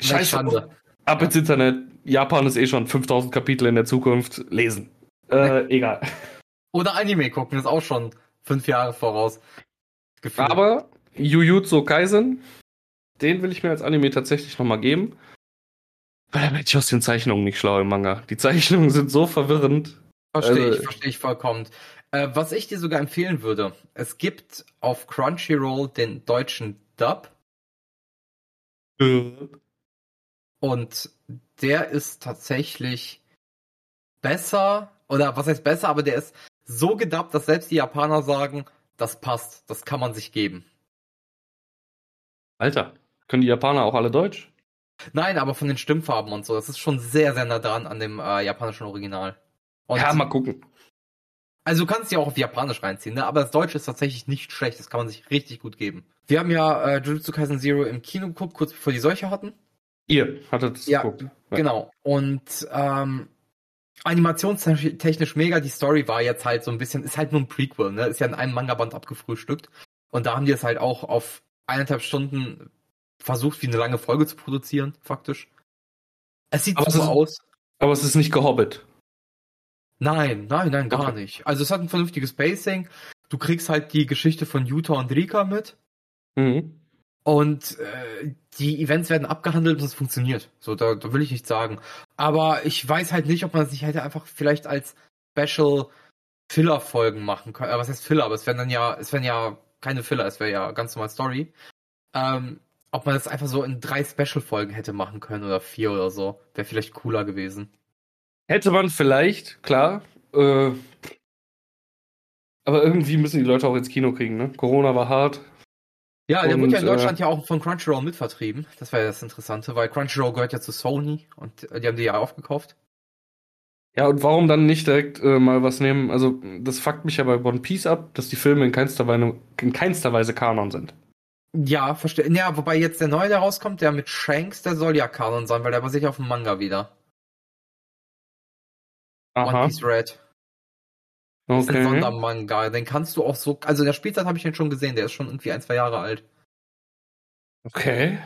Scheiße. Ab ins Internet. Japan ist eh schon 5000 Kapitel in der Zukunft. Lesen. Äh, egal. Oder Anime gucken, ist auch schon fünf Jahre voraus. Gefühl. Aber Jujutsu Kaisen, den will ich mir als Anime tatsächlich nochmal geben. Weil da werde ich aus den Zeichnungen nicht schlau im Manga. Die Zeichnungen sind so verwirrend. Verstehe Also- ich, verstehe ich vollkommen. Äh, was ich dir sogar empfehlen würde, es gibt auf Crunchyroll den deutschen Dub und der ist tatsächlich besser, oder was heißt besser, aber der ist so gedubbt, dass selbst die Japaner sagen, das passt, das kann man sich geben. Alter, können die Japaner auch alle Deutsch? Nein, aber von den Stimmfarben und so, das ist schon sehr, sehr nah dran an dem äh, japanischen Original. Und ja, mal gucken. Also du kannst ja auch auf Japanisch reinziehen, ne? aber das Deutsche ist tatsächlich nicht schlecht. Das kann man sich richtig gut geben. Wir haben ja äh, Jujutsu Kaisen Zero im Kino geguckt, kurz bevor die Seuche hatten. Ihr hattet es Ja, geguckt. Genau. Und ähm, animationstechnisch mega. Die Story war jetzt halt so ein bisschen, ist halt nur ein Prequel, ne? Ist ja in einem Manga-Band abgefrühstückt. Und da haben die es halt auch auf eineinhalb Stunden versucht, wie eine lange Folge zu produzieren, faktisch. Es sieht Aber ist- aus. Aber es ist nicht gehobbit. Nein, nein, nein, gar Okay. nicht. Also es hat ein vernünftiges Pacing. Du kriegst halt die Geschichte von Yuta und Rika mit. Mhm. Und äh, die Events werden abgehandelt und es funktioniert. So, da, da will ich nichts sagen. Aber ich weiß halt nicht, ob man sich hätte einfach vielleicht als Special Filler-Folgen machen können. Äh, was heißt Filler? Aber es wären dann ja, es wären ja keine Filler, es wäre ja ganz normal Story. Ähm, ob man das einfach so in drei Special-Folgen hätte machen können oder vier oder so, wäre vielleicht cooler gewesen. Hätte man vielleicht, klar. Äh, aber irgendwie müssen die Leute auch ins Kino kriegen, ne? Corona war hart. Ja, der Und, wurde ja in äh, Deutschland ja auch von Crunchyroll mitvertrieben. Das war ja das Interessante, weil Crunchyroll gehört ja zu Sony und äh, die haben die ja aufgekauft. Ja, und warum dann nicht direkt äh, mal was nehmen? Also, das fuckt mich ja bei One Piece ab, dass die Filme in keinster Weise, in keinster Weise Kanon sind. Ja, verstehe. Ja, wobei jetzt der neue, der rauskommt, der mit Shanks, der soll ja Kanon sein, weil der basiert ja auf dem Manga wieder. One Aha. Piece Red. Das ist ein Okay. Sondermanga. Den kannst du auch so. Also in der Spielzeit habe ich den schon gesehen, der ist schon irgendwie ein, zwei Jahre alt. Okay.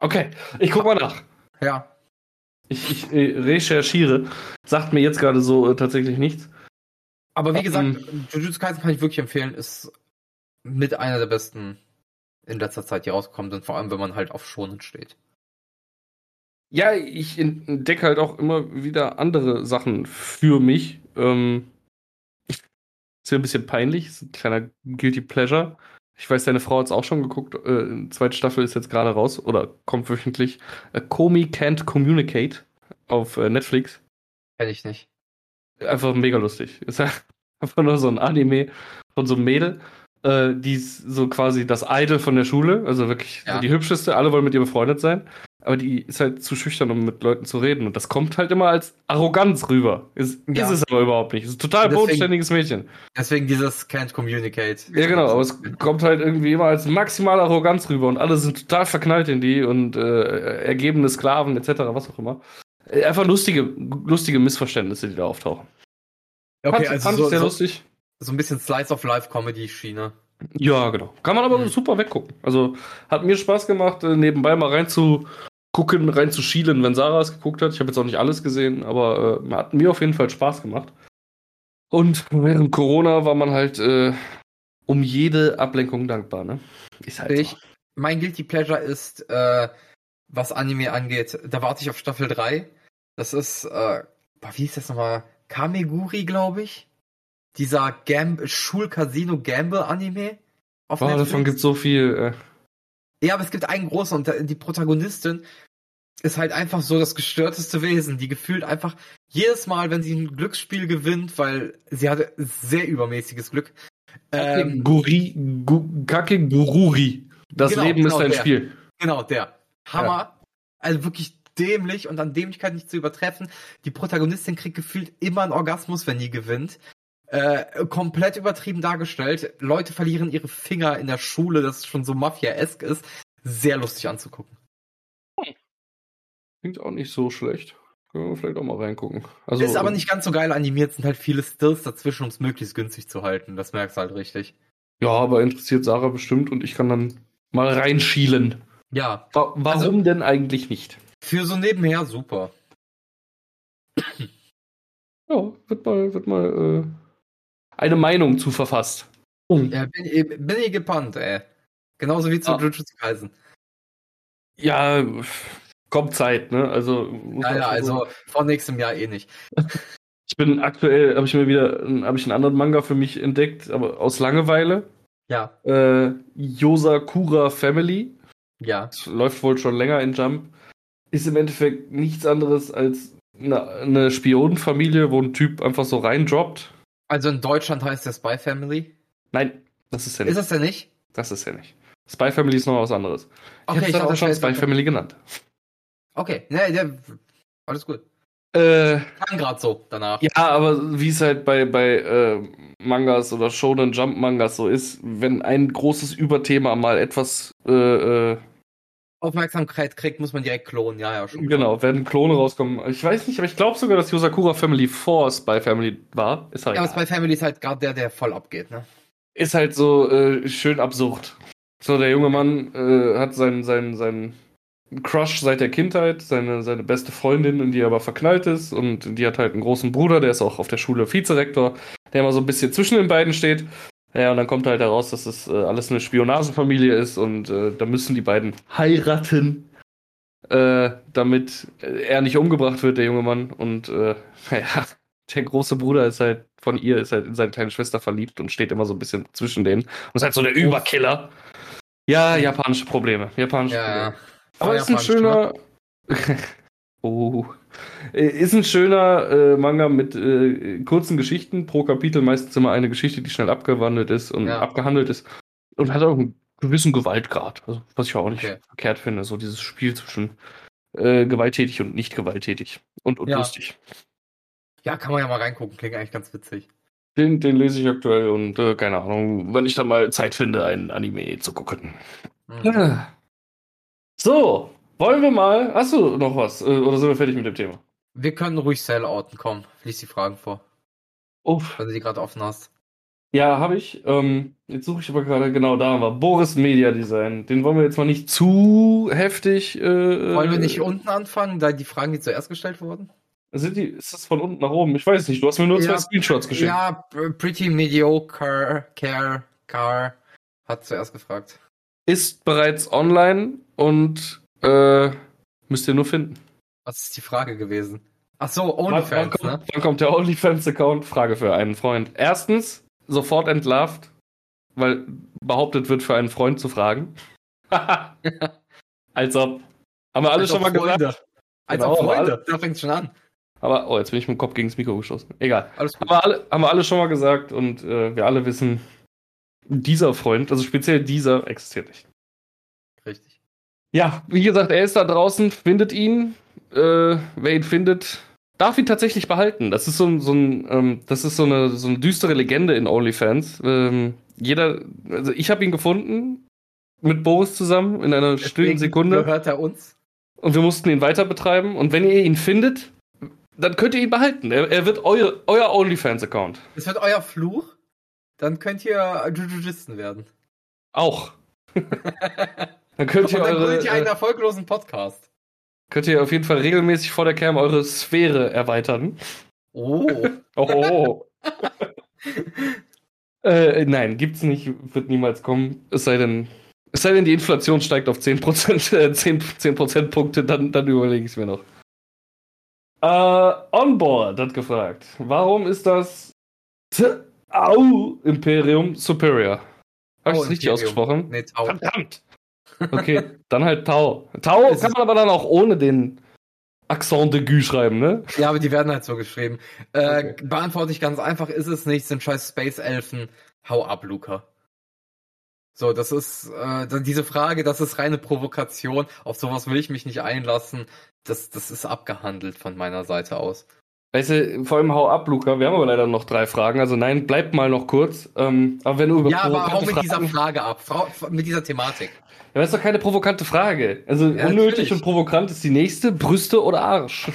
Okay. Ich guck mal nach. Ja. Ich, ich äh, recherchiere. Sagt mir jetzt gerade so äh, tatsächlich nichts. Aber wie gesagt, Ähm. Jujutsu Kaisen kann ich wirklich empfehlen, ist mit einer der besten in letzter Zeit, die rausgekommen sind, vor allem wenn man halt auf Schonen steht. Ja, ich entdecke halt auch immer wieder andere Sachen für mich. Ähm, ist ja ein bisschen peinlich, ist ein kleiner Guilty Pleasure. Ich weiß, deine Frau hat es auch schon geguckt. Äh, zweite Staffel ist jetzt gerade raus oder kommt wöchentlich. Äh, Komi Can't Communicate auf äh, Netflix. Kenn ich nicht. Einfach mega lustig. [LAUGHS] Ist einfach nur so ein Anime von so einem Mädel. Äh, die ist so quasi das Idol von der Schule, also wirklich Ja. die hübscheste. Alle wollen mit ihr befreundet sein. Aber die ist halt zu schüchtern, um mit Leuten zu reden. Und das kommt halt immer als Arroganz rüber. Ist, Ja. ist es aber überhaupt nicht. Ist ein total Deswegen- bodenständiges Mädchen. Deswegen dieses Can't Communicate. Ja, genau. Aber es kommt halt irgendwie immer als maximale Arroganz rüber. Und alle sind total verknallt in die und äh, ergebene Sklaven etc., was auch immer. Äh, Einfach lustige, lustige Missverständnisse, die da auftauchen. Okay, fand, also fand so, ich sehr so, lustig. so ein bisschen Slice of Life Comedy Schiene. Ja, genau. Kann man aber Mhm. super weggucken. Also hat mir Spaß gemacht, äh, nebenbei mal reinzugucken, reinzuschielen, wenn Sarah es geguckt hat. Ich habe jetzt auch nicht alles gesehen, aber äh, hat mir auf jeden Fall Spaß gemacht. Und während Corona war man halt äh, um jede Ablenkung dankbar, ne? Ist halt Ich, so. mein Guilty Pleasure ist, äh, was Anime angeht, da warte ich auf Staffel 3. Das ist, äh, boah, wie hieß das nochmal? Kameguri, glaube ich. Dieser Gam Schul-Casino Gamble Anime. Auf Boah, Netflix. davon gibt so viel. Äh, Ja, aber es gibt einen großen und die Protagonistin ist halt einfach so das gestörteste Wesen, die gefühlt einfach jedes Mal, wenn sie ein Glücksspiel gewinnt, weil sie hatte sehr übermäßiges Glück. Ähm, Guri, Gu, Kake Gururi. Das Genau, Leben genau ist ein der. Spiel. genau, der. Hammer. Also wirklich dämlich und an Dämlichkeit nicht zu übertreffen. Die Protagonistin kriegt gefühlt immer einen Orgasmus, wenn die gewinnt. Äh, komplett übertrieben dargestellt. Leute verlieren ihre Finger in der Schule, das schon so Mafia-esk ist. Sehr lustig anzugucken. Klingt auch nicht so schlecht. Können wir vielleicht auch mal reingucken. Also, ist aber nicht ganz so geil animiert, sind halt viele Stills dazwischen, um es möglichst günstig zu halten. Das merkst du halt richtig. Ja, aber interessiert Sarah bestimmt und ich kann dann mal reinschielen. Ja, Wa warum Also- denn eigentlich nicht? für so nebenher super. Ja, wird mal, wird mal äh, eine Meinung zu verfasst. Ja, bin, ich- bin ich gepannt, ey. Genauso wie zu Ah. Jujutsu Kaisen. Ja, kommt Zeit, ne? Also, Ja, ja, so- also vor nächstem Jahr eh nicht. [LAUGHS] ich bin aktuell, habe ich mir wieder, habe ich einen anderen Manga für mich entdeckt, aber aus Langeweile. Ja, Äh, Yosakura Family. ja. Das läuft wohl schon länger in Jump. Ist im Endeffekt nichts anderes als eine, eine Spionenfamilie, wo ein Typ einfach so reindroppt. Also in Deutschland heißt der Spy Family. Nein, das ist ja Ist nicht. das denn nicht? Das ist ja nicht. Spy Family ist noch was anderes. Okay, ich ich habe auch schon Spy Family genannt. Okay, ne, der, alles gut. Äh, Kam grad so danach. ja, aber wie es halt bei, bei äh, Mangas oder Shonen Jump Mangas so ist, wenn ein großes Überthema mal etwas, äh, äh, Aufmerksamkeit kriegt, muss man direkt klonen. Ja, ja, schon. genau, werden Klone rauskommen. Ich weiß nicht, aber ich glaube sogar, dass Yosakura Family vor Spy Family war. Ist halt, Ja, aber Spy Family ist halt gerade der, der voll abgeht, ne? ist halt so äh, schön absurd. So, der junge Mann äh, hat sein, sein, sein ein Crush seit der Kindheit, seine, seine beste Freundin, in die er aber verknallt ist. Und die hat halt einen großen Bruder, der ist auch auf der Schule Vizerektor, der immer so ein bisschen zwischen den beiden steht. Ja, und dann kommt halt heraus, dass es äh, alles eine Spionagefamilie ist und äh, da müssen die beiden heiraten, äh, damit er nicht umgebracht wird, der junge Mann. Und äh, [LAUGHS] ja, der große Bruder ist halt von ihr, ist halt in seine kleine Schwester verliebt und steht immer so ein bisschen zwischen denen. Und ist halt so der Überkiller. Ja, japanische Probleme. Japanische Ja, Probleme. Aber ist ein schöner. [LAUGHS] oh. Äh, Ist ein schöner äh, Manga mit äh, kurzen Geschichten. Pro Kapitel meistens immer eine Geschichte, die schnell abgewandelt ist und Ja. abgehandelt ist. Und hat auch einen gewissen Gewaltgrad. Also, was ich auch nicht Okay. verkehrt finde. So dieses Spiel zwischen äh, gewalttätig und nicht gewalttätig. Und, und Ja. lustig. Ja, kann man ja mal reingucken, klingt eigentlich ganz witzig. Den, den lese ich aktuell und äh, keine Ahnung, wenn ich dann mal Zeit finde, einen Anime zu gucken. Mhm. So, wollen wir mal. Hast du noch was? Äh, Oder sind wir fertig mit dem Thema? Wir können ruhig Sellouten kommen. Lies die Fragen vor, Uff. wenn du die gerade offen hast. Ja, habe ich. Ähm, jetzt suche ich aber gerade genau da haben wir Boris Media Design. Den wollen wir jetzt mal nicht zu heftig. Äh, Wollen wir nicht äh, unten anfangen, da die Fragen, die zuerst gestellt wurden? Sind die, ist das von unten nach oben? Ich weiß nicht. Du hast mir nur zwei Ja, Screenshots geschickt. Ja, pr- Pretty Mediocre Care Car hat zuerst gefragt. Ist bereits online und äh, müsst ihr nur finden. Was ist die Frage gewesen? Ach so, OnlyFans, kommt, ne? wann kommt der OnlyFans-Account? Frage für einen Freund. Erstens, sofort entlarvt, weil behauptet wird, für einen Freund zu fragen. [LAUGHS] Als ob. Haben wir alle Als schon mal gesagt. Freunde. Als Genau, ob Freunde. Da fängt's schon an. Aber, oh, jetzt bin ich mit dem Kopf gegen das Mikro gestoßen. Egal. Haben wir alle, haben wir alle schon mal gesagt und äh, wir alle wissen, dieser Freund, also speziell dieser, existiert nicht. Ja, wie gesagt, er ist da draußen, findet ihn. Äh, wer ihn findet, darf ihn tatsächlich behalten. Das ist so, so ein, ähm, das ist so eine, so eine düstere Legende in OnlyFans. Ähm, jeder, also ich habe ihn gefunden mit Boris zusammen in einer stillen Deswegen Sekunde Gehört er uns? und wir mussten ihn weiter betreiben. Und wenn ihr ihn findet, dann könnt ihr ihn behalten. Er, er wird eure, euer OnlyFans-Account. Das wird euer Fluch? Dann könnt ihr Jujujisten werden. Auch. [LAUGHS] dann könnt Und ihr, dann eure, ihr einen äh, erfolglosen Podcast. könnt ihr auf jeden Fall regelmäßig vor der Cam eure Sphäre erweitern. Oh. Oh. [LAUGHS] äh, nein, gibt's nicht, wird niemals kommen. Es sei denn, es sei denn, die Inflation steigt auf 10%, äh, 10, 10 Prozentpunkte, dann, dann überlege ich es mir noch. Äh, Onboard hat gefragt, warum ist das Au Imperium Superior? Habe ich es richtig ausgesprochen? Nee, Tau. Verdammt! Okay, dann halt Tau. Tau Es kann man aber dann auch ohne den Accent de Gue schreiben, ne? Ja, aber die werden halt so geschrieben. Äh, Okay. Beantworte ich ganz einfach, ist es nicht, sind scheiß Space Elfen. Hau ab, Luca. So, das ist, äh, diese Frage, das ist reine Provokation. Auf sowas will ich mich nicht einlassen. Das, das ist abgehandelt von meiner Seite aus. Weißt du, vor allem hau ab, Luca. Wir haben aber leider noch drei Fragen. Also nein, bleib mal noch kurz. Ähm, aber wenn du über Ja, aber hau mit dieser Fragen- Frage ab. Frau, mit dieser Thematik. Ja, das ist doch keine provokante Frage. Also Ja, unnötig natürlich. und provokant ist die nächste, Brüste oder Arsch.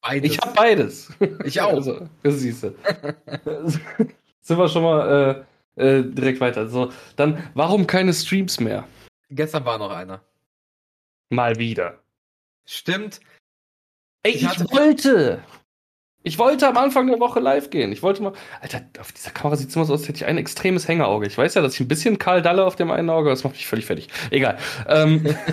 Beides. Ich hab beides. Ich auch. Also, das siehst du. [LAUGHS] Sind wir schon mal äh, äh, direkt weiter. So, dann, warum keine Streams mehr? Gestern war noch einer. Mal wieder. Stimmt. Ey, Ich ich, wollte. Ich wollte am Anfang der Woche live gehen. Ich wollte mal. Alter, auf dieser Kamera sieht es immer so aus, als hätte ich ein extremes Hängerauge. Ich weiß ja, dass ich ein bisschen Karl Dalle auf dem einen Auge, das macht mich völlig fertig. Egal. Ähm, [LAUGHS]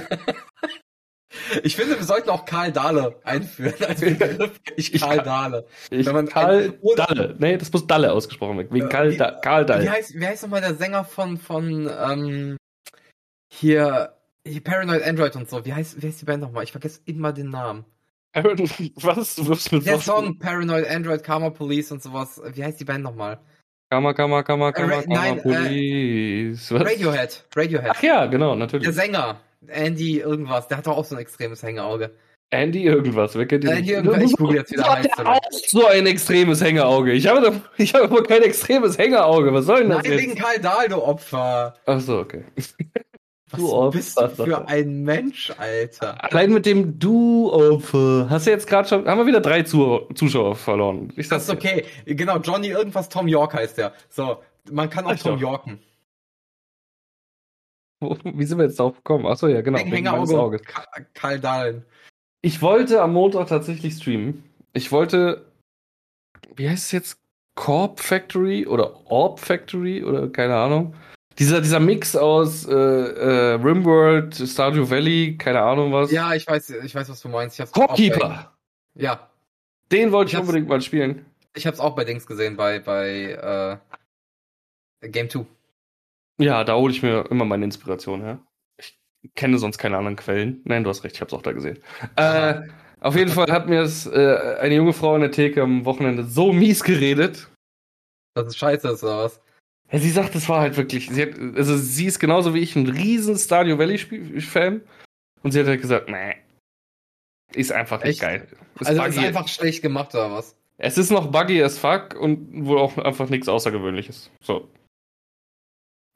Ich finde, wir sollten auch Karl Dahle einführen als Begriff. Ich Ich Karl Dahle. ich, Wenn man Karl Dalle. Nee, das muss Dalle ausgesprochen werden. Wegen Äh, Karl, wie- da Karl Wie Dalle. heißt, wie heißt nochmal der Sänger von, von, ähm, hier, hier Paranoid Android und so. Wie heißt, wie heißt die Band nochmal? Ich vergesse immer den Namen. Was? Du wirst mit Der Worten- Song Paranoid Android, Karma Police und sowas. Wie heißt die Band nochmal? Kammer, Kammer, Kammer, Ra- Kammer, nein, äh, Police. Was? Radiohead. Radiohead. Ach ja, genau, Der natürlich. Sänger. Andy irgendwas. Der hat doch auch so ein extremes Hängeauge. Andy irgendwas, wer kennt Andy irgendwas, ich google jetzt wieder, hat heißt der er. auch so ein extremes Hängerauge. Ich habe, doch- ich habe kein extremes Hängerauge. Was soll denn das Nein, jetzt? wegen Karl Dahl, du Opfer. Ach so, okay. Was Du Opfer, bist du für ein Mensch, Alter? Allein mit dem Du-Opfer. Hast du jetzt gerade schon, haben wir wieder drei Zu Zuschauer verloren. Ich Das ist okay. Genau, Johnny irgendwas Tom York heißt der. So, man kann auch Ach. Tom Yorken. Wie sind wir jetzt drauf gekommen? Achso, ja, genau. Häng, Auge. Karl Dahlen. Ich wollte am Montag tatsächlich streamen. Ich wollte, wie heißt es jetzt? Corp Factory oder Orb Factory oder keine Ahnung. Dieser, dieser Mix aus äh, äh, Rimworld, Stardew Valley, keine Ahnung was. Ja, ich weiß, ich weiß, was du meinst. Ich Corpkeeper! Ja. Den wollte ich, ich unbedingt mal spielen. Ich hab's auch bei Dings gesehen, bei, bei äh, Game 2. Ja, da hole ich mir immer meine Inspiration her. Ich kenne sonst keine anderen Quellen. Nein, du hast recht, ich hab's auch da gesehen. [LAUGHS] Äh, auf jeden Fall hat mir es äh, eine junge Frau in der Theke am Wochenende so mies geredet. Das ist scheiße ist, oder was? Ja, sie sagt, es war halt wirklich. Sie hat, also sie ist genauso wie ich ein riesen Stadio Valley-Fan. Und sie hat halt gesagt, nee. Ist einfach nicht Echt? geil. Ist also ist einfach schlecht gemacht, oder was? Es ist noch buggy as fuck und wohl auch einfach nichts Außergewöhnliches. So.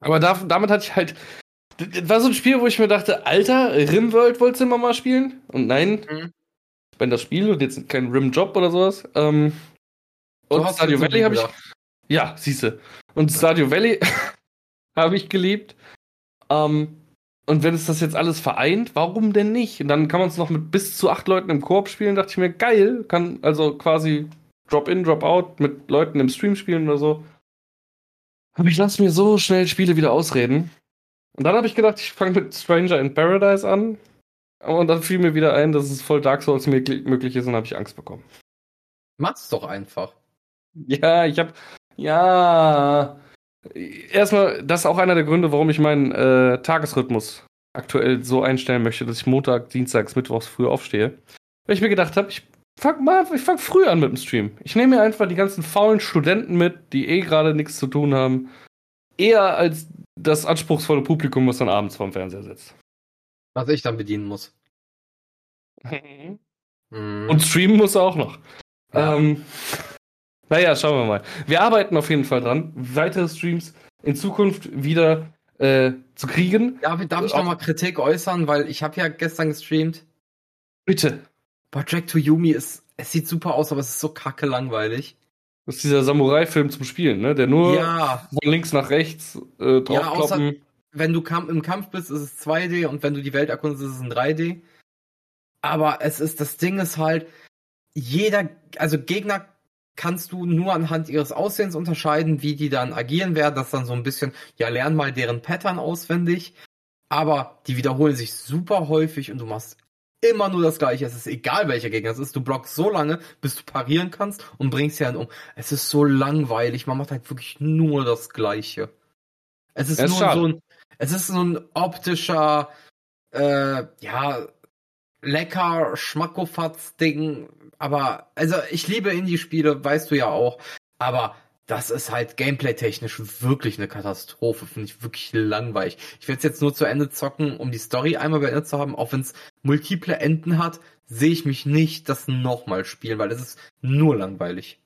Aber da, damit hatte ich halt. Das war so ein Spiel, wo ich mir dachte, Alter, Rimworld wolltest du immer mal spielen? Und nein, mhm. ich bin das Spiel und jetzt kein Rim-Job oder sowas. Ähm, und Stadio Valley habe ich. Ja, siehste. Und Stadio Valley [LAUGHS] habe ich geliebt. Ähm, und wenn es das jetzt alles vereint, warum denn nicht? Und dann kann man es noch mit bis zu acht Leuten im Koop spielen, dachte ich mir, geil. Kann also quasi Drop-in, Drop-out mit Leuten im Stream spielen oder so. Aber ich lasse mir so schnell Spiele wieder ausreden. Und dann habe ich gedacht, ich fange mit Stranger in Paradise an. Und dann fiel mir wieder ein, dass es voll Dark Souls möglich ist und habe ich Angst bekommen. Mach's doch einfach. Ja, ich habe ja. Erstmal, das ist auch einer der Gründe, warum ich meinen äh, Tagesrhythmus aktuell so einstellen möchte, dass ich Montag, Dienstags, Mittwochs früh aufstehe. Weil ich mir gedacht habe, ich fang mal, ich fang früh an mit dem Stream. Ich nehme mir einfach die ganzen faulen Studenten mit, die eh gerade nichts zu tun haben. Eher als das anspruchsvolle Publikum, was dann abends vorm Fernseher sitzt. Was ich dann bedienen muss. [LAUGHS] Mhm. Und streamen muss er auch noch. Ja. Ähm, naja, schauen wir mal. Wir arbeiten auf jeden Fall dran, weitere Streams in Zukunft wieder äh, zu kriegen. Darf, darf ich nochmal Kritik äußern, weil ich habe ja gestern gestreamt. Bitte. Boah, Jack to Yumi ist, es sieht super aus, aber es ist so kacke langweilig. Das ist dieser Samurai-Film zum Spielen, ne? Der nur ja. von links nach rechts äh. Ja, außer, wenn du im Kampf bist, ist es 2D und wenn du die Welt erkundest, ist es ein 3D. Aber es ist, das Ding ist halt, jeder, also Gegner kannst du nur anhand ihres Aussehens unterscheiden, wie die dann agieren werden. Das dann so ein bisschen, ja, lern mal deren Pattern auswendig. Aber die wiederholen sich super häufig und du machst immer nur das Gleiche. Es ist egal, welcher Gegner es ist. Du blockst so lange, bis du parieren kannst und bringst ja um. Es ist so langweilig. Man macht halt wirklich nur das Gleiche. Es ist, es nur so ein, es ist so ein optischer, äh, ja, lecker Schmackofatz-Ding, aber, also ich liebe Indie-Spiele, weißt du ja auch. Aber das ist halt gameplay-technisch wirklich eine Katastrophe. Finde ich wirklich langweilig. Ich werde es jetzt nur zu Ende zocken, um die Story einmal beendet zu haben. Auch wenn es multiple Enden hat, sehe ich mich nicht das nochmal spielen, weil es ist nur langweilig.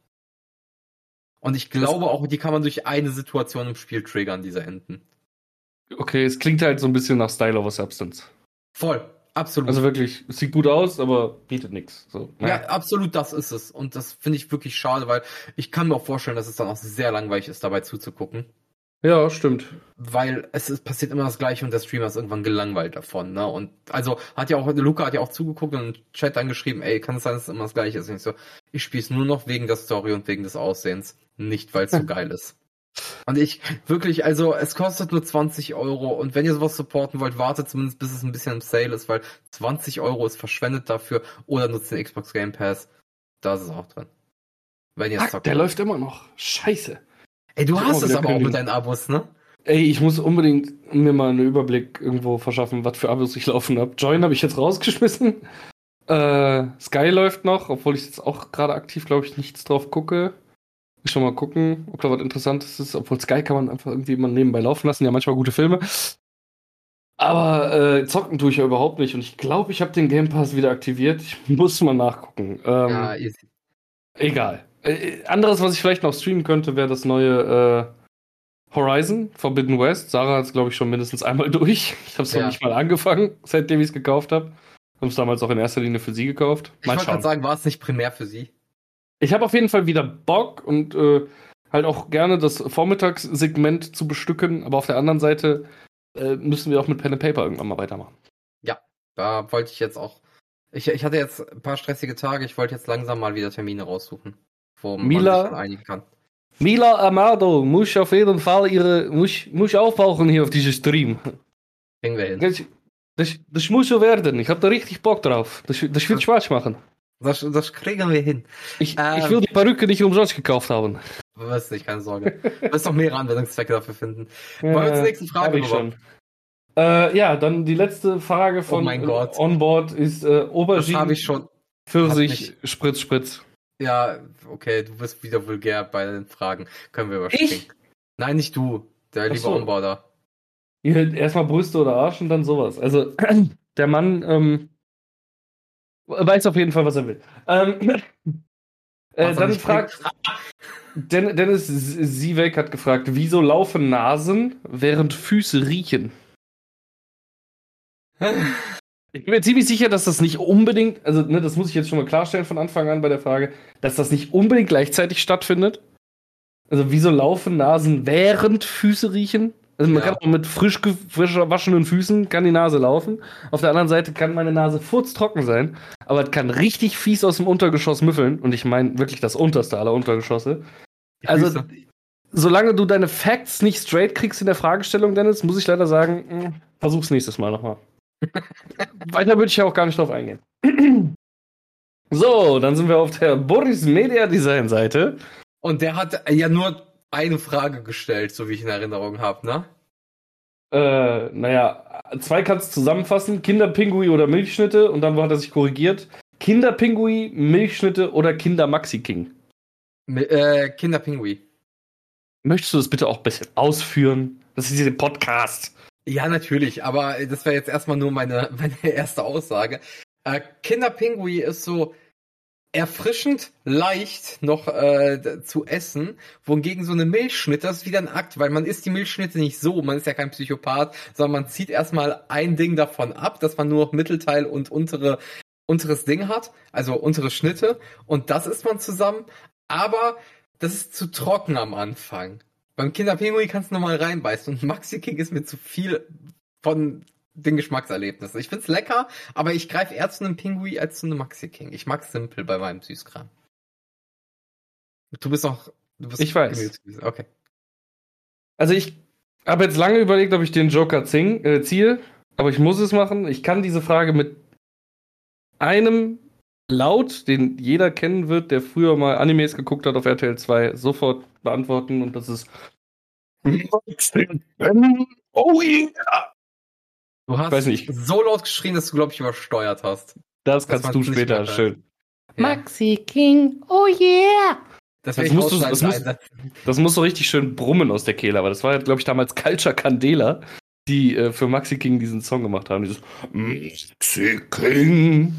Und ich glaube auch, die kann man durch eine Situation im Spiel triggern, diese Enden. Okay, es klingt halt so ein bisschen nach Style of a Substance. Voll. Absolut. Also wirklich, es sieht gut aus, aber bietet nichts. So, naja. Ja, absolut, das ist es. Und das finde ich wirklich schade, weil ich kann mir auch vorstellen, dass es dann auch sehr langweilig ist, dabei zuzugucken. Ja, stimmt. Weil es ist, passiert immer das Gleiche und der Streamer ist irgendwann gelangweilt davon, ne? Und also hat ja auch, Luca hat ja auch zugeguckt und im Chat angeschrieben, ey, kann es sein, dass es immer das Gleiche ist? Und ich so, ich spiele es nur noch wegen der Story und wegen des Aussehens, nicht weil es so [LAUGHS] geil ist. Und ich, wirklich, also es kostet nur 20 Euro und wenn ihr sowas supporten wollt, wartet zumindest bis es ein bisschen im Sale ist, weil 20 Euro ist verschwendet dafür oder nutzt den Xbox Game Pass. Da ist es auch drin. Wenn ihr Ach, der läuft immer noch. Scheiße. Ey, du ich hast es aber auch mit deinen Abos, ne? Ey, ich muss unbedingt mir mal einen Überblick irgendwo verschaffen, was für Abos ich laufen habe. Join habe ich jetzt rausgeschmissen. Äh, Sky läuft noch, obwohl ich jetzt auch gerade aktiv, glaube ich, nichts drauf gucke schon mal gucken, ob da was Interessantes ist. Obwohl Sky kann man einfach irgendwie mal nebenbei laufen lassen. Ja, manchmal gute Filme. Aber äh, zocken tue ich ja überhaupt nicht. Und ich glaube, ich habe den Game Pass wieder aktiviert. Ich [LAUGHS] muss mal nachgucken. Ähm, ja, easy. Egal. Äh, anderes, was ich vielleicht noch streamen könnte, wäre das neue äh, Horizon Forbidden West. Sarah hat es, glaube ich, schon mindestens einmal [LAUGHS] durch. Ich habe es ja. noch nicht mal angefangen, seitdem ich es gekauft habe. Habe es damals auch in erster Linie für sie gekauft. Mal ich wollte gerade sagen, war es nicht primär für sie? Ich habe auf jeden Fall wieder Bock und äh, halt auch gerne das Vormittagssegment zu bestücken, aber auf der anderen Seite äh, müssen wir auch mit Pen and Paper irgendwann mal weitermachen. Ja, da wollte ich jetzt auch. Ich, ich hatte jetzt ein paar stressige Tage, ich wollte jetzt langsam mal wieder Termine raussuchen, wo man Mila- sich einigen kann. Mila Amado muss auf jeden Fall ihre, muss, muss auftauchen hier auf diesem Stream. Kriegen wir hin. Das, das, das muss so werden. Ich habe da richtig Bock drauf. Das, das wird Spaß machen. Das, das kriegen wir hin. Ich, Ähm. ich will die Perücke nicht umsonst gekauft haben. Du wirst nicht, keine Sorge. Du wirst noch mehrere Anwendungszwecke dafür finden. Wollen wir zur nächsten Frage ich schon. Äh, ja, dann die letzte Frage von Oh mein Gott. Onboard ist äh, Das habe Aubergine, ich schon. Pfirsich, Spritz, Spritz. Ja, okay, du bist wieder vulgär bei den Fragen. Können wir überspringen. Ich? Nein, nicht du. Der liebe so. Onboarder. Erstmal Brüste oder Arsch und dann sowas. Also, [CLEARS THROAT] der Mann ähm, weiß auf jeden Fall, was er will. Ähm, [LAUGHS] äh, dann fragt Den, Dennis Siewek hat gefragt, wieso laufen Nasen, während Füße riechen? [LAUGHS] Ich bin mir ziemlich sicher, dass das nicht unbedingt, also ne, das muss ich jetzt schon mal klarstellen von Anfang an bei der Frage, dass das nicht unbedingt gleichzeitig stattfindet. Also wieso laufen Nasen, während Füße riechen? Also man Ja. kann auch mit frisch, frisch waschenen Füßen kann die Nase laufen. Auf der anderen Seite kann meine Nase furztrocken sein, aber es kann richtig fies aus dem Untergeschoss müffeln. Und ich meine wirklich das unterste aller Untergeschosse. Die Also, Füße. solange du deine Facts nicht straight kriegst in der Fragestellung, Dennis, muss ich leider sagen, mh, versuch's nächstes Mal nochmal. [LAUGHS] Weiter würde ich ja auch gar nicht drauf eingehen. [CLEARS THROAT] so, dann sind wir auf der Boris Media Design Seite. Und der hat ja nur eine Frage gestellt, so wie ich in Erinnerung habe, ne? Äh, naja, zwei kannst du zusammenfassen: Kinderpingui oder Milchschnitte. Und dann hat er sich korrigiert: Kinderpingui, Milchschnitte oder Kinder-Maxi-King. Äh, Kinderpingui. Möchtest du das bitte auch ein bisschen ausführen? Das ist hier der Podcast. Ja, natürlich, aber das wäre jetzt erstmal nur meine, [LAUGHS] meine erste Aussage. Äh, Kinderpingui ist so erfrischend leicht noch äh, zu essen, wohingegen so eine Milchschnitte, das ist wieder ein Akt, weil man isst die Milchschnitte nicht so, man ist ja kein Psychopath, sondern man zieht erstmal ein Ding davon ab, dass man nur noch Mittelteil und untere, unteres Ding hat, also untere Schnitte, und das isst man zusammen, aber das ist zu trocken am Anfang. Beim Kinderpingui kannst du nochmal reinbeißen und Maxi King ist mir zu viel von den Geschmackserlebnissen. Ich find's lecker, aber ich greife eher zu einem Pingui als zu einem Maxi King. Ich mag's simpel bei meinem Süßkram. Du bist noch, du bist Ich weiß. Okay. Also ich habe jetzt lange überlegt, ob ich den Joker zing, äh, ziehe, aber ich muss es machen. Ich kann diese Frage mit einem Laut, den jeder kennen wird, der früher mal Animes geguckt hat auf RTL 2, sofort beantworten und das ist [LAUGHS] Oh yeah! Du hast weiß nicht. so laut geschrien, dass du, glaube ich, übersteuert hast. Das Das kannst du später schön. Ja. Maxi King, oh yeah! Das Das musst du- das musst-. Das muss so richtig schön brummen aus der Kehle, aber das war, glaube ich, damals Culture Candela, die äh, für Maxi King diesen Song gemacht haben. Dieses Maxi King.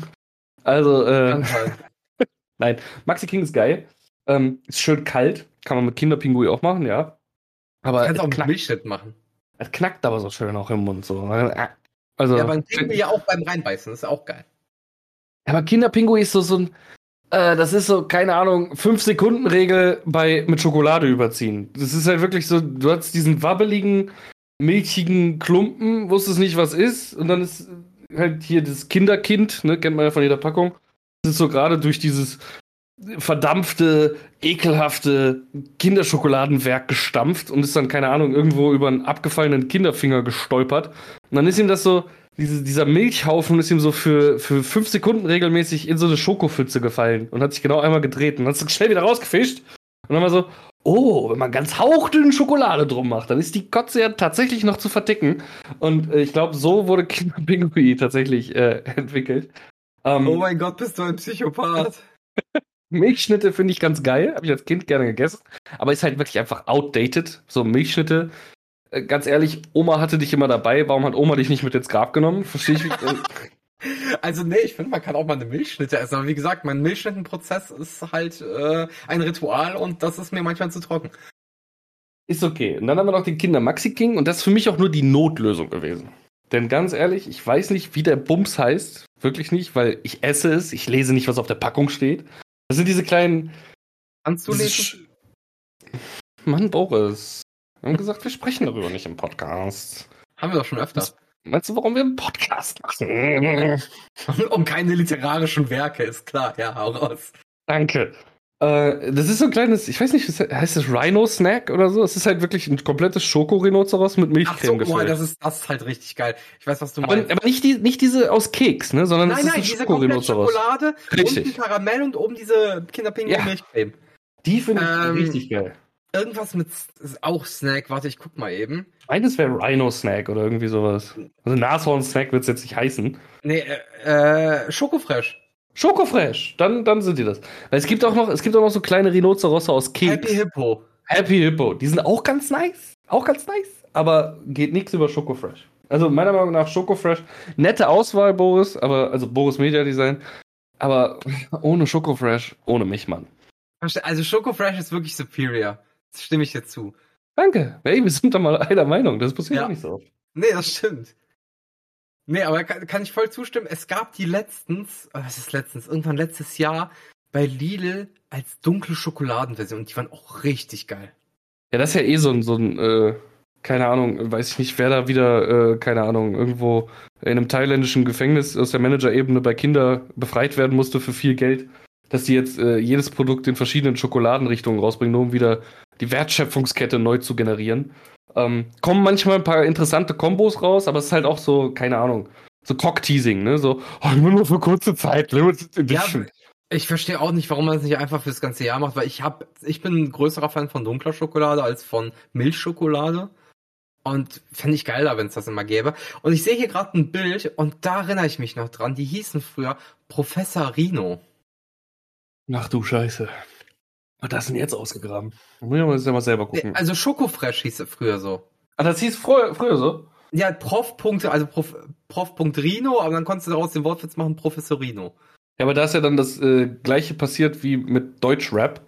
Also, äh, sein. [LAUGHS] Nein, Maxi King ist geil. Ähm, ist schön kalt. Kann man mit Kinderpingui auch machen, ja. Aber Kannst auch mit knackt, Milchschnitt machen. Es knackt aber so schön auch im Mund. So. Also, Ja, beim Pingui ja auch beim Reinbeißen, das ist auch geil. aber Kinderpingui ist so, so ein. Äh, das ist so, keine Ahnung, 5-Sekunden-Regel bei mit Schokolade überziehen. Das ist halt wirklich so, du hast diesen wabbeligen, milchigen Klumpen, wusstest nicht, was ist, und dann ist halt hier das Kinderkind, ne, kennt man ja von jeder Packung. Das ist so gerade durch dieses verdampfte, ekelhafte Kinderschokoladenwerk gestampft und ist dann, keine Ahnung, irgendwo über einen abgefallenen Kinderfinger gestolpert. Und dann ist ihm das so, diese, dieser Milchhaufen ist ihm so für, für fünf Sekunden regelmäßig in so eine Schokopfütze gefallen und hat sich genau einmal gedreht und hat es schnell wieder rausgefischt. Und dann war so, oh, wenn man ganz hauchdünn Schokolade drum macht, dann ist die Kotze ja tatsächlich noch zu verticken. Und äh, ich glaube, so wurde Kinderpingui tatsächlich äh, [LAUGHS] entwickelt. Ähm, Oh mein Gott, bist du ein Psychopath. [LAUGHS] Milchschnitte finde ich ganz geil, habe ich als Kind gerne gegessen, aber ist halt wirklich einfach outdated. So Milchschnitte. Äh, Ganz ehrlich, Oma hatte dich immer dabei. Warum hat Oma dich nicht mit ins Grab genommen? Verstehe ich. [LAUGHS] Also nee, ich finde, man kann auch mal eine Milchschnitte essen. Aber wie gesagt, mein Milchschnittenprozess ist halt äh, ein Ritual und das ist mir manchmal zu trocken. ist okay. Und dann haben wir noch den Kinder Maxi King und das ist für mich auch nur die Notlösung gewesen. Denn ganz ehrlich, ich weiß nicht, wie der Bums heißt. Wirklich nicht, weil ich esse es. Ich lese nicht, was auf der Packung steht. Das sind diese kleinen. Kannst du diese lesen? Sch- Mann, Boris. Wir haben gesagt, wir sprechen darüber nicht im Podcast. Haben wir doch schon öfter. Das- Meinst du, warum wir einen Podcast machen? [LAUGHS] um keine literarischen Werke, ist klar. Ja, hau raus. Danke. Äh, das ist so ein kleines, ich weiß nicht, heißt das Rhino-Snack oder so? Es ist halt wirklich ein komplettes Schoko-Rhinoceros mit Ach so, Milchcreme boah, das ist, das ist halt richtig geil. Ich weiß, was du aber, meinst. aber nicht, die, nicht diese aus Keks, ne? Sondern nein, es ist nein, ein diese Schoko-Rhinoceros. Schokolade, Richtig. unten Karamell und oben diese Kinderpinguin Ja. Milchcreme. Die finde ich Ähm, richtig geil. Irgendwas mit ist auch Snack. Warte, ich guck mal eben. Meines wäre Rhino-Snack oder irgendwie sowas. Also Nashorn-Snack wird es jetzt nicht heißen. Nee, äh, äh Schokofresh. Schokofresh, dann, dann sind die das. Weil es gibt auch noch, es gibt auch noch so kleine Rhinocerosse aus Keks. Happy Hippo. Happy Hippo. Die sind auch ganz nice. Auch ganz nice. Aber geht nichts über Schokofresh. Also meiner Meinung nach Schokofresh. Nette Auswahl, Boris, aber, also Boris Media Design. Aber [LAUGHS] ohne Schokofresh, ohne mich, Mann. Also Schokofresh ist wirklich superior. Das stimme ich dir zu. Danke. Hey, wir sind da mal [LAUGHS] einer Meinung. Das passiert Ja. auch nicht so oft. Nee, das stimmt. Nee, aber kann, kann ich voll zustimmen. Es gab die letztens, äh, was ist letztens, irgendwann letztes Jahr bei Lidl als dunkle Schokoladenversion. Und die waren auch richtig geil. Ja, das ist ja eh so ein, so ein, äh, keine Ahnung, weiß ich nicht, wer da wieder, äh, keine Ahnung, irgendwo in einem thailändischen Gefängnis aus der Managerebene bei Kinder befreit werden musste für viel Geld, dass die jetzt äh, jedes Produkt in verschiedenen Schokoladenrichtungen rausbringen, nur um wieder die Wertschöpfungskette neu zu generieren. Ähm, kommen manchmal ein paar interessante Kombos raus, aber es ist halt auch so, keine Ahnung, so Cock-Teasing, ne? So, oh, immer nur für kurze Zeit, Limited Edition. Ich verstehe auch nicht, warum man es nicht einfach fürs ganze Jahr macht, weil ich hab, ich bin ein größerer Fan von dunkler Schokolade als von Milchschokolade. Und fände ich geiler, wenn es das immer gäbe. Und ich sehe hier gerade ein Bild und da erinnere ich mich noch dran. Die hießen früher Professor Rino. Ach du Scheiße. Was hast du denn jetzt ausgegraben? Da muss ich mal- mal selber gucken. Also Schokofresh hieß er früher so. Ah, das hieß früher, früher so? Ja, Prof-Punkte, also Prof, Prof.Rino, aber dann konntest du daraus den Wortwitz machen, Professorino. Ja, aber da ist ja dann das äh, gleiche passiert wie mit Deutschrap.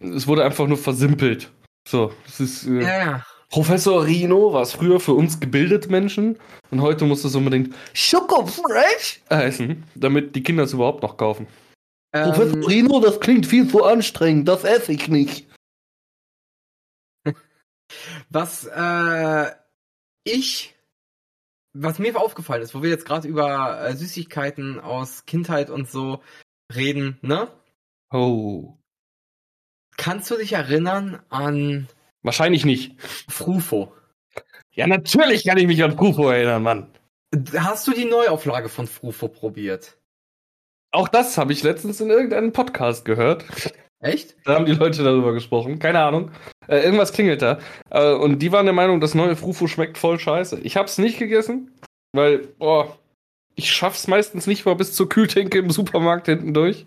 Es wurde einfach nur versimpelt. So, das ist äh, Ja, ja. Professor Rino war es früher für uns gebildete Menschen und heute muss es unbedingt Schokofresh heißen, damit die Kinder es überhaupt noch kaufen. Ähm, Rino, das klingt viel zu anstrengend, das esse ich nicht. [LAUGHS] was äh, ich, was mir aufgefallen ist, wo wir jetzt gerade über äh, Süßigkeiten aus Kindheit und so reden, ne? Oh. Kannst du dich erinnern an Wahrscheinlich nicht. Frufo? Ja, natürlich kann ich mich an Prufo erinnern, Mann. Hast du die Neuauflage von Frufo probiert? Auch das habe ich letztens in irgendeinem Podcast gehört. Echt? Da haben die Leute darüber gesprochen. Keine Ahnung. Äh, irgendwas klingelt da. Äh, und die waren der Meinung, das neue Frufo schmeckt voll scheiße. Ich hab's nicht gegessen, weil, boah, ich schaff's meistens nicht mal bis zur Kühltheke im Supermarkt hinten durch.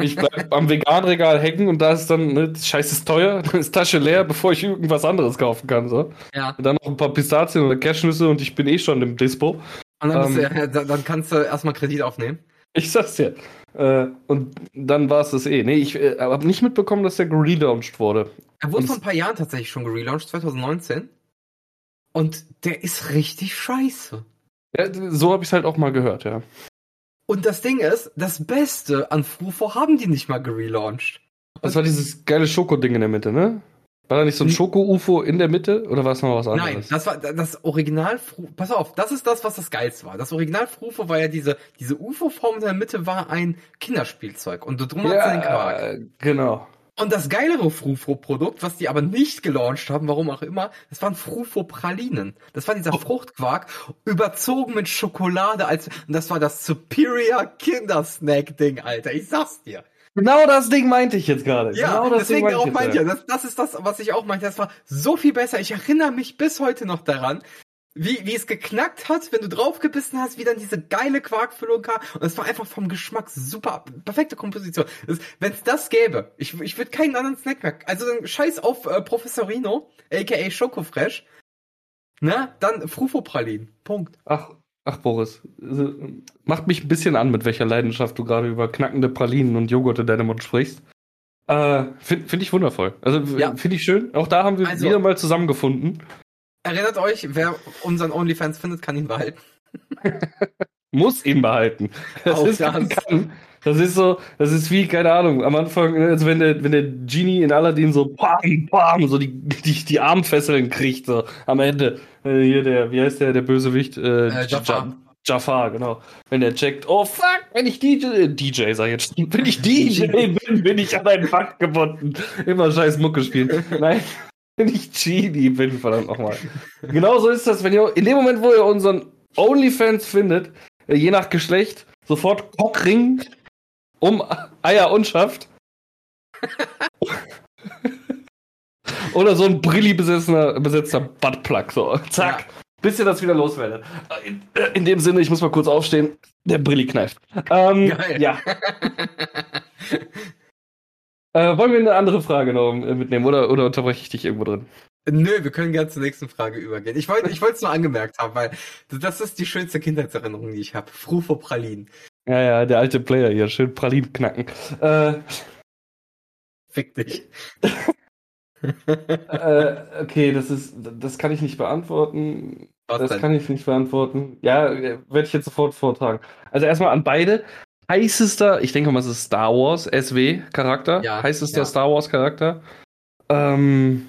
Ich bleib [LAUGHS] am Veganregal hängen und da ist dann, ne, Scheiß ist teuer, dann [LAUGHS] ist Tasche leer, bevor ich irgendwas anderes kaufen kann. So. Ja. Und dann noch ein paar Pistazien oder Cashnüsse und ich bin eh schon im Dispo. Und dann, Ähm. du, dann kannst du erstmal Kredit aufnehmen. [LAUGHS] Ich sag's dir. Äh, und dann war es das eh. Nee, ich äh, habe nicht mitbekommen, dass der relaunched wurde. Er wurde Und- vor ein paar Jahren tatsächlich schon gelauncht, 2019. Und der ist richtig scheiße. Ja, so habe ich es halt auch mal gehört, ja. Und das Ding ist, das Beste an Frufo haben die nicht mal gelauncht. Das war dieses geile Schokoding in der Mitte, ne? War da nicht so ein Schoko-UFO in der Mitte oder war es noch was Nein, anderes? das war das Original Pass auf, das ist das, was das geilste war. Das Original Frufo war ja diese, diese UFO-Form in der Mitte war ein Kinderspielzeug und drum hat sie den Quark. ja, genau. Und das geilere Frufo-Produkt, was die aber nicht gelauncht haben, warum auch immer, das waren Frufo-Pralinen. Das war dieser Oh. Fruchtquark, überzogen mit Schokolade als, und das war das Superior Kindersnack-Ding, Alter. Ich sag's dir. Genau das Ding meinte ich jetzt gerade. Ja, genau das deswegen Ding auch meinte gerade. ja, das, das ist das, was ich auch meinte. Das war so viel besser. Ich erinnere mich bis heute noch daran, wie, wie es geknackt hat, wenn du draufgebissen hast, wie dann diese geile Quarkfüllung kam. Und es war einfach vom Geschmack super, perfekte Komposition. Wenn es das gäbe, ich, ich würde keinen anderen Snack mehr. Also dann scheiß auf äh, Professorino, aka Schokofresh. Na, dann Frufo-Pralin. Punkt. Ach, ach Boris, also, macht mich ein bisschen an, mit welcher Leidenschaft du gerade über knackende Pralinen und Joghurt in deinem Mund sprichst. Äh, Finde find ich wundervoll. Also Ja. finde ich schön. Auch da haben wir Also- wieder mal zusammengefunden. Erinnert euch, wer unseren OnlyFans findet, kann ihn behalten. [LAUGHS] muss ihn behalten. Das Auch ist das. kann. Das ist so, das ist wie, keine Ahnung, am Anfang, also wenn der, wenn der Genie in Aladdin so bam, bam, so die, die, die Armfesseln kriegt, so am Ende. Äh, hier der, wie heißt der, der Bösewicht? Äh, Äh, Jafar. Ja- Jafar, genau. Wenn der checkt, oh fuck, wenn ich DJ, äh, DJ sag ich jetzt, [LAUGHS] wenn ich DJ [LAUGHS] bin, bin ich an einen Fakt gebunden. Immer scheiß Mucke spielen. Nein, [LAUGHS] wenn ich Genie bin, verdammt nochmal. Genauso ist das, wenn ihr in dem Moment, wo ihr unseren OnlyFans findet, äh, je nach Geschlecht, sofort Cockring um Eier und Schaft. [LAUGHS] Oder so ein Brilli besessener, besetzter Buttplug, so. Zack. Ja. Bis ihr das wieder loswerdet. In, äh, in dem Sinne, ich muss mal kurz aufstehen. Der Brilli kneift. Ähm, Geil. Ja. [LAUGHS] Äh, wollen wir eine andere Frage noch mitnehmen oder, oder unterbreche ich dich irgendwo drin? Nö, wir können gerne zur nächsten Frage übergehen. Ich wollte ich wollte es nur angemerkt haben, weil das ist die schönste Kindheitserinnerung, die ich habe. Frufo Pralin. Ja, ja, der alte Player hier, schön Pralinen knacken. Äh, Fick dich. [LAUGHS] äh, okay, das ist, das kann ich nicht beantworten. Was das denn? kann ich nicht beantworten. Ja, äh, werde ich jetzt sofort vortragen. Also erstmal an beide. Heißester, ich denke mal, es ist Star Wars SW Charakter. Ja, Heißester ja. Star Wars Charakter. Ähm,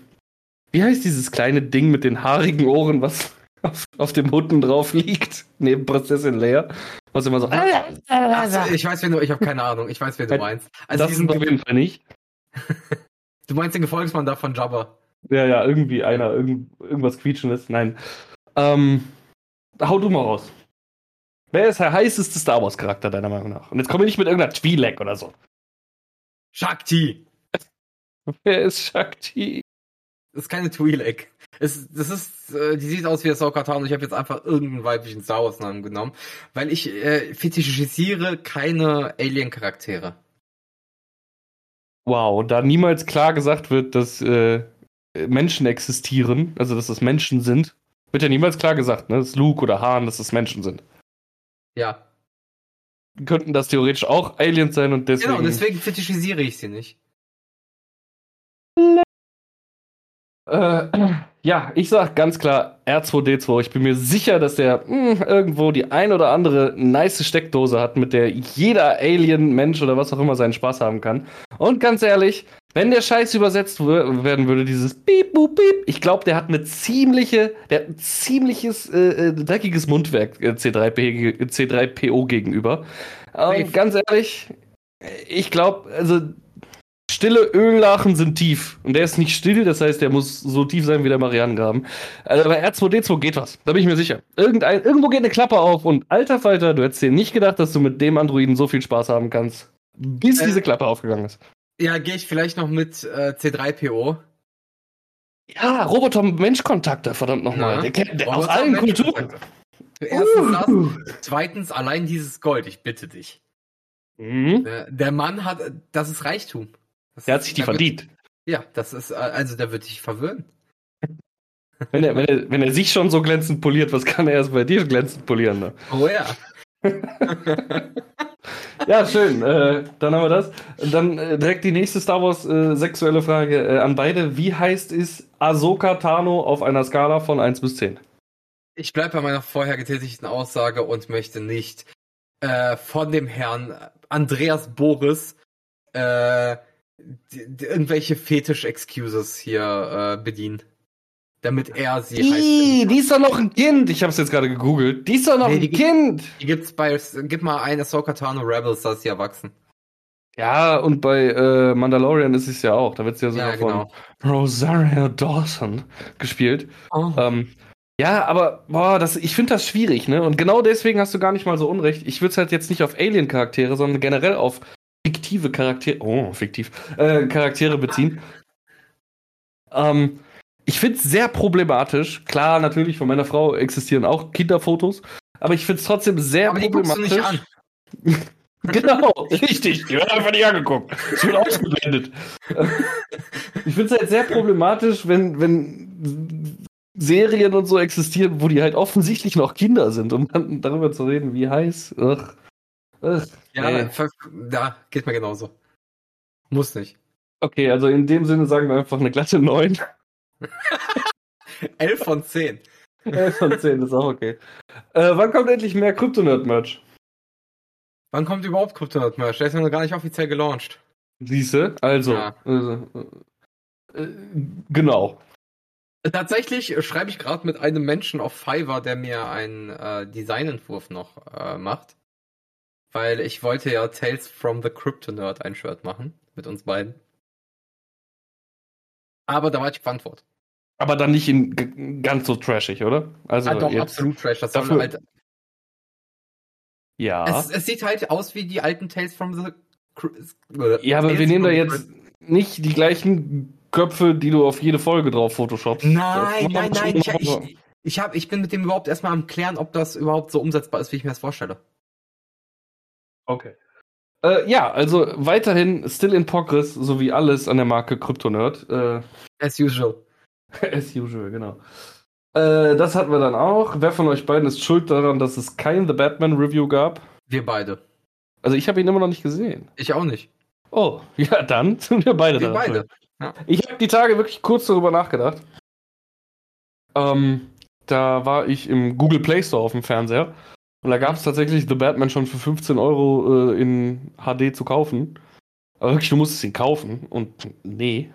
wie heißt dieses kleine Ding mit den haarigen Ohren, was auf, auf dem Hunden drauf liegt, [LAUGHS] neben Prinzessin Leia? Was immer so. Ach ich weiß, wen du, ich habe keine Ahnung. Ich weiß, wen du Äh, meinst. Also das diesen, ist auf jeden Fall nicht. [LAUGHS] du meinst den Gefolgsmann da von Jabba. Ja, ja, irgendwie einer, irgend, irgendwas quietschendes. Nein. Ähm, hau du mal raus. Wer ist der heißeste Star Wars Charakter deiner Meinung nach? Und jetzt komme ich nicht mit irgendeiner Twi'lek oder so. Shakti. [LAUGHS] Wer ist Shakti? Das ist keine Twi'lek. Es, das ist, äh, die sieht aus wie Ahsoka Tano. Ich habe jetzt einfach irgendeinen weiblichen Star Wars Namen genommen, weil ich äh, fetischisiere keine Alien-Charaktere. Wow, da niemals klar gesagt wird, dass äh, Menschen existieren, also dass das Menschen sind, wird ja niemals klar gesagt, ne? Dass Luke oder Han, dass das Menschen sind. Ja. Könnten das theoretisch auch Aliens sein und deswegen. Genau, deswegen fetischisiere ich sie nicht. Äh, [CLEARS THROAT] ja, ich sag ganz klar R2D2. Ich bin mir sicher, dass der mh, irgendwo die ein oder andere nice Steckdose hat, mit der jeder Alien, Mensch oder was auch immer seinen Spaß haben kann. Und ganz ehrlich, wenn der Scheiß übersetzt werden würde, dieses Piep, Boop, Piep, ich glaube, der hat eine ziemliche, der hat ein ziemliches äh, äh, dreckiges Mundwerk äh, C3P, ge- C3PO gegenüber. Und ganz ehrlich, ich glaube, also Stille Öllachen sind tief. Und der ist nicht still, das heißt, der muss so tief sein wie der Marianengraben. Also bei R2D2 geht was. Da bin ich mir sicher. Irgendein, irgendwo geht eine Klappe auf und alter Falter, du hättest dir nicht gedacht, dass du mit dem Androiden so viel Spaß haben kannst. Bis Äh. diese Klappe aufgegangen ist. Ja, gehe ich vielleicht noch mit äh, C3PO. Ja, Roboter-Mensch-Kontakte, verdammt nochmal. Der kennt der aus allen Kulturen. Erstens das, zweitens allein dieses Gold, ich bitte dich. Mhm. Der, der Mann hat, das ist Reichtum. Der hat sich die der wird- verdient. Ja, das ist, äh, also der wird dich verwöhnen. [LAUGHS] Wenn er, wenn, er, wenn er sich schon so glänzend poliert, was kann er erst bei dir glänzend polieren? Ne? Oh ja. [LAUGHS] Ja, schön. Äh, dann haben wir das. Dann äh, direkt die nächste Star Wars äh, sexuelle Frage äh, an beide. Wie heißt es Ahsoka Tano auf einer Skala von 1 bis 10? Ich bleibe bei meiner vorher getätigten Aussage und möchte nicht äh, von dem Herrn Andreas Boris äh, die, die, irgendwelche Fetisch-Excuses hier äh, bedienen. Damit er sie Die, heißt. die ist doch noch ein Kind. Ich habe es jetzt gerade gegoogelt. Die ist doch noch Nee, ein Kind. Die gibt's bei, gib mal eine Ahsoka Tano Rebels, da ist sie erwachsen. Ja, und bei äh, Mandalorian ist es ja auch. Da wird es ja sogar Ja, genau. von Rosario Dawson gespielt. Oh. Ähm, ja, aber boah, das, ich finde das schwierig, ne? Und genau deswegen hast du gar nicht mal so unrecht. Ich würde es halt jetzt nicht auf Alien-Charaktere, sondern generell auf fiktive Charaktere, oh, fiktiv, äh, Charaktere beziehen. Ähm, ich finde es sehr problematisch. Klar, natürlich, von meiner Frau existieren auch Kinderfotos, aber ich finde es trotzdem sehr Aber die guckst du problematisch. nicht an. [LAUGHS] Genau, richtig. Die wird einfach nicht angeguckt. [LAUGHS] Es wird ausgeblendet. ich finde es halt sehr problematisch, wenn, wenn Serien und so existieren, wo die halt offensichtlich noch Kinder sind, um dann darüber zu reden, wie heiß. Ugh. Ja, Nee. ja, geht mir genauso. Muss nicht. Okay, also in dem Sinne sagen wir einfach eine glatte 9. 11 [LAUGHS] von 10. 11 von 10 ist auch okay. Äh, wann kommt endlich mehr Kryptonerd-Merch? Wann kommt überhaupt Kryptonaut Merch? Der ist ja noch gar nicht offiziell gelauncht. Siehste? Also, Ja. äh, äh, genau. Tatsächlich schreibe ich gerade mit einem Menschen auf Fiverr, der mir einen äh, Designentwurf noch äh, macht. Weil ich wollte ja Tales from the Crypto Nerd ein Shirt machen. Mit uns beiden. Aber da war ich Antwort. Aber dann nicht in ganz so trashig, oder? Also ah, doch, jetzt- absolut trash. Das dafür- halt, Ja. es, es sieht halt aus wie die alten Tales from the Cry- ja, aber Tales wir nehmen da jetzt nicht die gleichen Köpfe, die du auf jede Folge drauf photoshoppst. Nein, nein, nein. Ich, ich, ich, hab, ich bin mit dem überhaupt erstmal am Klären, ob das überhaupt so umsetzbar ist, wie ich mir das vorstelle. Okay. Äh, ja, also weiterhin still in progress, so wie alles an der Marke Kryptonerd. Äh, As usual. [LAUGHS] as usual, genau. Äh, das hatten wir dann auch. Wer von euch beiden ist schuld daran, dass es kein The Batman Review gab? Wir beide. Also ich habe ihn immer noch nicht gesehen. Ich auch nicht. Oh, [LAUGHS] ja, dann sind wir beide Wir beide. schuld. Ich habe die Tage wirklich kurz darüber nachgedacht. Ähm, da war ich im Google Play Store auf dem Fernseher und da gab es tatsächlich The Batman schon für 15 Euro äh, in HD zu kaufen. Aber wirklich, du musstest ihn kaufen und nee.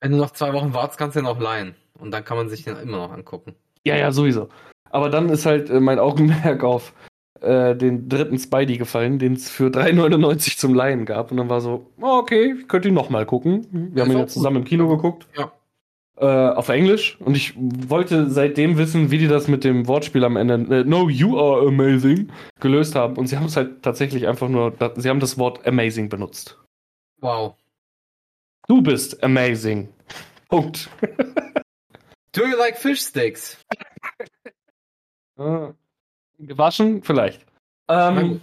Wenn du noch zwei Wochen wartest, kannst du ihn auch leihen. Und dann kann man sich den immer noch angucken. Ja, ja, sowieso. Aber dann ist halt äh, mein Augenmerk auf äh, den dritten Spidey gefallen, den es für 3,99 zum Leihen gab. Und dann war so, okay, ich könnte ihn nochmal gucken. Wir haben Ist ihn jetzt zusammen im Kino geguckt. Ja. Äh, auf Englisch. Und ich wollte seitdem wissen, wie die das mit dem Wortspiel am Ende, äh, No, you are amazing, gelöst haben. Und sie haben es halt tatsächlich einfach nur, sie haben das Wort amazing benutzt. Wow. Du bist amazing. Punkt. [LAUGHS] Do you like fish sticks? Äh, Gewaschen? Vielleicht. Ähm,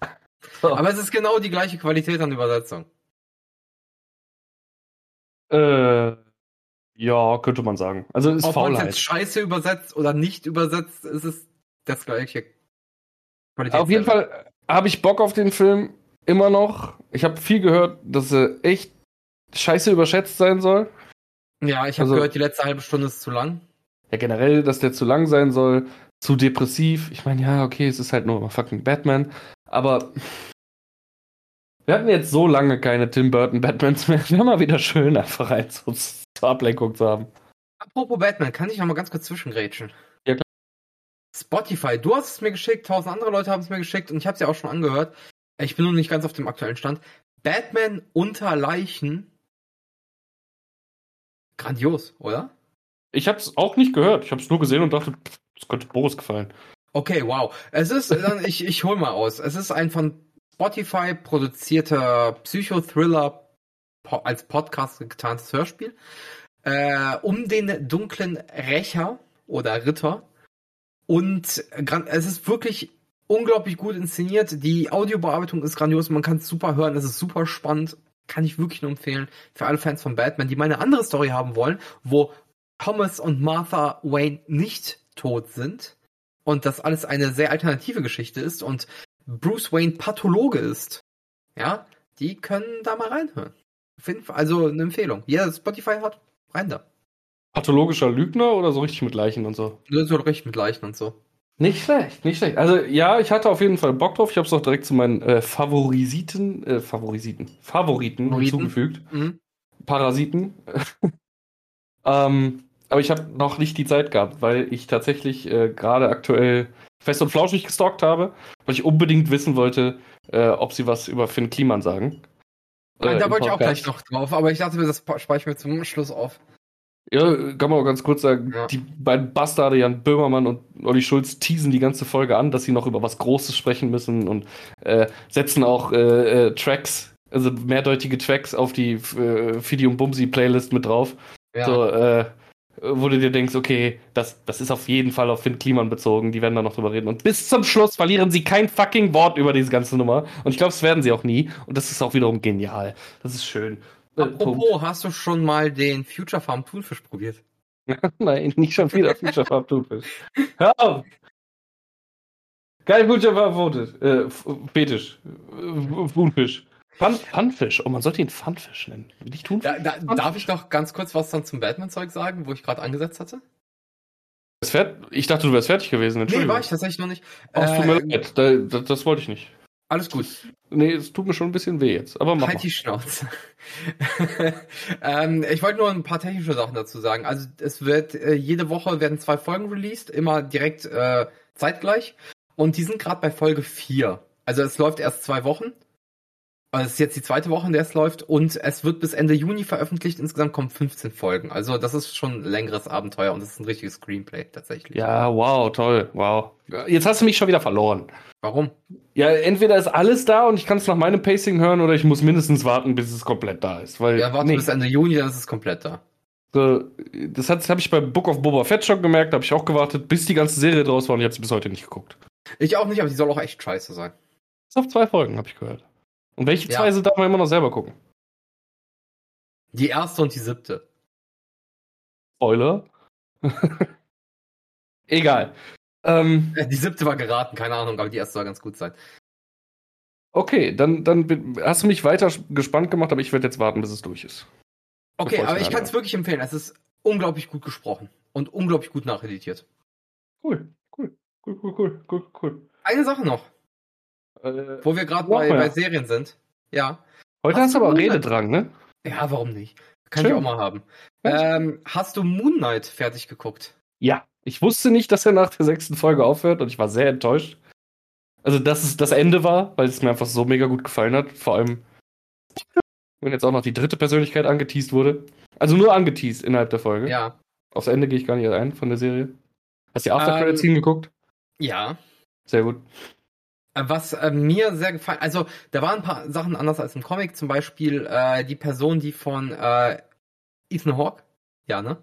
[LAUGHS] so. Aber es ist genau die gleiche Qualität an Übersetzung. Äh, ja, könnte man sagen. Also ist Ob man es Faulheit. jetzt scheiße übersetzt oder nicht übersetzt, ist es das gleiche. Auf jeden Fall habe ich Bock auf den Film immer noch. Ich habe viel gehört, dass er echt scheiße überschätzt sein soll. Ja, ich habe Also- gehört, die letzte halbe Stunde ist zu lang. Ja, generell, dass der zu lang sein soll, zu depressiv. Ich meine, ja, okay, es ist halt nur fucking Batman. Aber wir hatten jetzt so lange keine Tim Burton Batmans mehr. [LAUGHS] Wäre mal wieder schön, einfach rein so [LAUGHS] zur Ablenkung zu haben. Apropos Batman, kann ich noch mal ganz kurz zwischengrätschen? Ja, klar. Spotify, du hast es mir geschickt, tausend andere Leute haben es mir geschickt und ich habe es ja auch schon angehört. Ich bin noch nicht ganz auf dem aktuellen Stand. Batman unter Leichen. Grandios, oder? Ich habe es auch nicht gehört. Ich habe es nur gesehen und dachte, pff, das könnte Boris gefallen. Okay, wow. Es ist, dann, ich, ich hol mal aus. Es ist ein von Spotify produzierter Psychothriller als Podcast getarntes Hörspiel. Äh, um den dunklen Rächer oder Ritter. Und es ist wirklich unglaublich gut inszeniert. Die Audiobearbeitung ist grandios. Man kann es super hören. Es ist super spannend. Kann ich wirklich nur empfehlen. Für alle Fans von Batman, die mal eine andere Story haben wollen, wo Thomas und Martha Wayne nicht tot sind und das alles eine sehr alternative Geschichte ist und Bruce Wayne Pathologe ist, ja, die können da mal reinhören. Also eine Empfehlung. Jeder der Spotify hat, rein da. Pathologischer Lügner oder so richtig mit Leichen und so? So recht mit Leichen und so. Nicht schlecht, nicht schlecht. Also ja, ich hatte auf jeden Fall Bock drauf. Ich habe es auch direkt zu meinen äh, Favorisiten, äh, Favorisiten, Favoriten, Favoriten. hinzugefügt. Mhm. Parasiten. [LAUGHS] ähm, aber ich habe noch nicht die Zeit gehabt, weil ich tatsächlich äh, gerade aktuell fest und flauschig gestalkt habe, weil ich unbedingt wissen wollte, äh, ob sie was über Finn Kliman sagen. Äh, da wollte ich auch gleich noch drauf, aber ich dachte mir, das spare ich mir zum Schluss auf. Ja, kann man auch ganz kurz sagen, Ja. die beiden Bastarde, Jan Böhmermann und Olli Schulz, teasen die ganze Folge an, dass sie noch über was Großes sprechen müssen und äh, setzen auch äh, äh, Tracks, also mehrdeutige Tracks auf die äh, Fidi und Bumsi Playlist mit drauf. Ja. So, äh, wo du dir denkst, okay, das, das ist auf jeden Fall auf Finn Kliman bezogen, die werden da noch drüber reden. Und bis zum Schluss verlieren sie kein fucking Wort über diese ganze Nummer. Und ich glaube, das werden sie auch nie. Und das ist auch wiederum genial. Das ist schön. Äh, Punkt. Apropos, hast du schon mal den Future Farm Thunfisch probiert? Nein, nicht schon wieder Future Farm Thunfisch. Hör auf! Kein Future Farm Thunfisch. Äh, Fetisch. Äh, Thunfisch. Fun Funfisch. Oh, man sollte ihn Funfisch nennen. Nicht Thunfisch? Da, da, darf ich noch ganz kurz was dann zum Batman-Zeug sagen, wo ich gerade angesetzt hatte? Ich dachte, du wärst fertig gewesen. Nee, Entschuldigung. war ich tatsächlich noch nicht. Ach, es tut mir Äh, leid. Da, da, das wollte ich nicht. alles gut. Nee, es tut mir schon ein bisschen weh jetzt. Aber mach Halt mal. die Schnauze. [LAUGHS] ähm, ich wollte nur ein paar technische Sachen dazu sagen. Also es wird äh, jede Woche werden zwei Folgen released, immer direkt äh, zeitgleich. Und die sind gerade bei Folge 4. Also es läuft erst zwei Wochen. Also es ist jetzt die zweite Woche, in der es läuft. Und es wird bis Ende Juni veröffentlicht. Insgesamt kommen 15 Folgen. Also das ist schon ein längeres Abenteuer und es ist ein richtiges Screenplay tatsächlich. Ja, wow, toll. Wow. Jetzt hast du mich schon wieder verloren. Warum? Ja, entweder ist alles da und ich kann es nach meinem Pacing hören oder ich muss mindestens warten, bis es komplett da ist. Weil, Ja, warte nee, bis Ende Juni, dann ist es komplett da. so, das habe ich bei Book of Boba Fett schon gemerkt, da habe ich auch gewartet, bis die ganze Serie draus war und ich habe sie bis heute nicht geguckt. Ich auch nicht, aber die soll auch echt scheiße sein. Bis auf zwei Folgen, habe ich gehört. Und welche Ja. zwei sind, darf man immer noch selber gucken. Die erste und die siebte. Spoiler. [LAUGHS] Egal. Ähm, Äh, Die siebte war geraten, keine Ahnung, aber die erste soll ganz gut sein. okay, dann, dann hast du mich weiter gespannt gemacht, aber ich werde jetzt warten, bis es durch ist. Okay, aber ich kann es wirklich empfehlen. Es ist unglaublich gut gesprochen und unglaublich gut nacheditiert. Cool, cool, cool, cool, cool, cool, cool. Eine Sache noch, Äh, wo wir gerade bei, bei Serien sind. Ja. heute Hast hast du aber? Rededrang, ne? Ja, warum nicht? Kann Schön. ich auch mal haben. Ähm, hast du Moon Knight fertig geguckt? Ja. Ich wusste nicht, dass er nach der sechsten Folge aufhört und ich war sehr enttäuscht. Also, dass es das Ende war, weil es mir einfach so mega gut gefallen hat. Vor allem, wenn jetzt auch noch die dritte Persönlichkeit angeteased wurde. Also nur angeteased innerhalb der Folge. Ja. Aufs Ende gehe ich gar nicht ein von der Serie. Hast du die After Ähm, Credits hingeguckt? Ja. Sehr gut. Was äh, mir sehr gefallen, also da waren ein paar Sachen anders als im Comic, zum Beispiel äh, die Person, die von äh, Ethan Hawke, ja ne,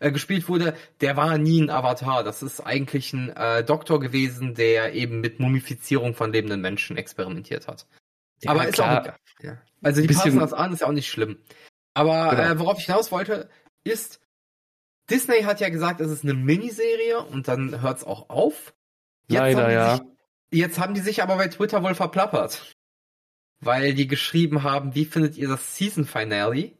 äh, gespielt wurde, der war nie ein Avatar. Das ist eigentlich ein äh, Doktor gewesen, der eben mit Mumifizierung von lebenden Menschen experimentiert hat. Aber ist auch egal. Ja. Also die passen das an, ist ja auch nicht schlimm. Aber Genau. äh, worauf ich hinaus wollte, ist, Disney hat ja gesagt, es ist eine Miniserie und dann hört's auch auf. Leider, haben die ja. Jetzt haben die sich aber bei Twitter wohl verplappert. Weil die geschrieben haben, wie findet ihr das Season Finale?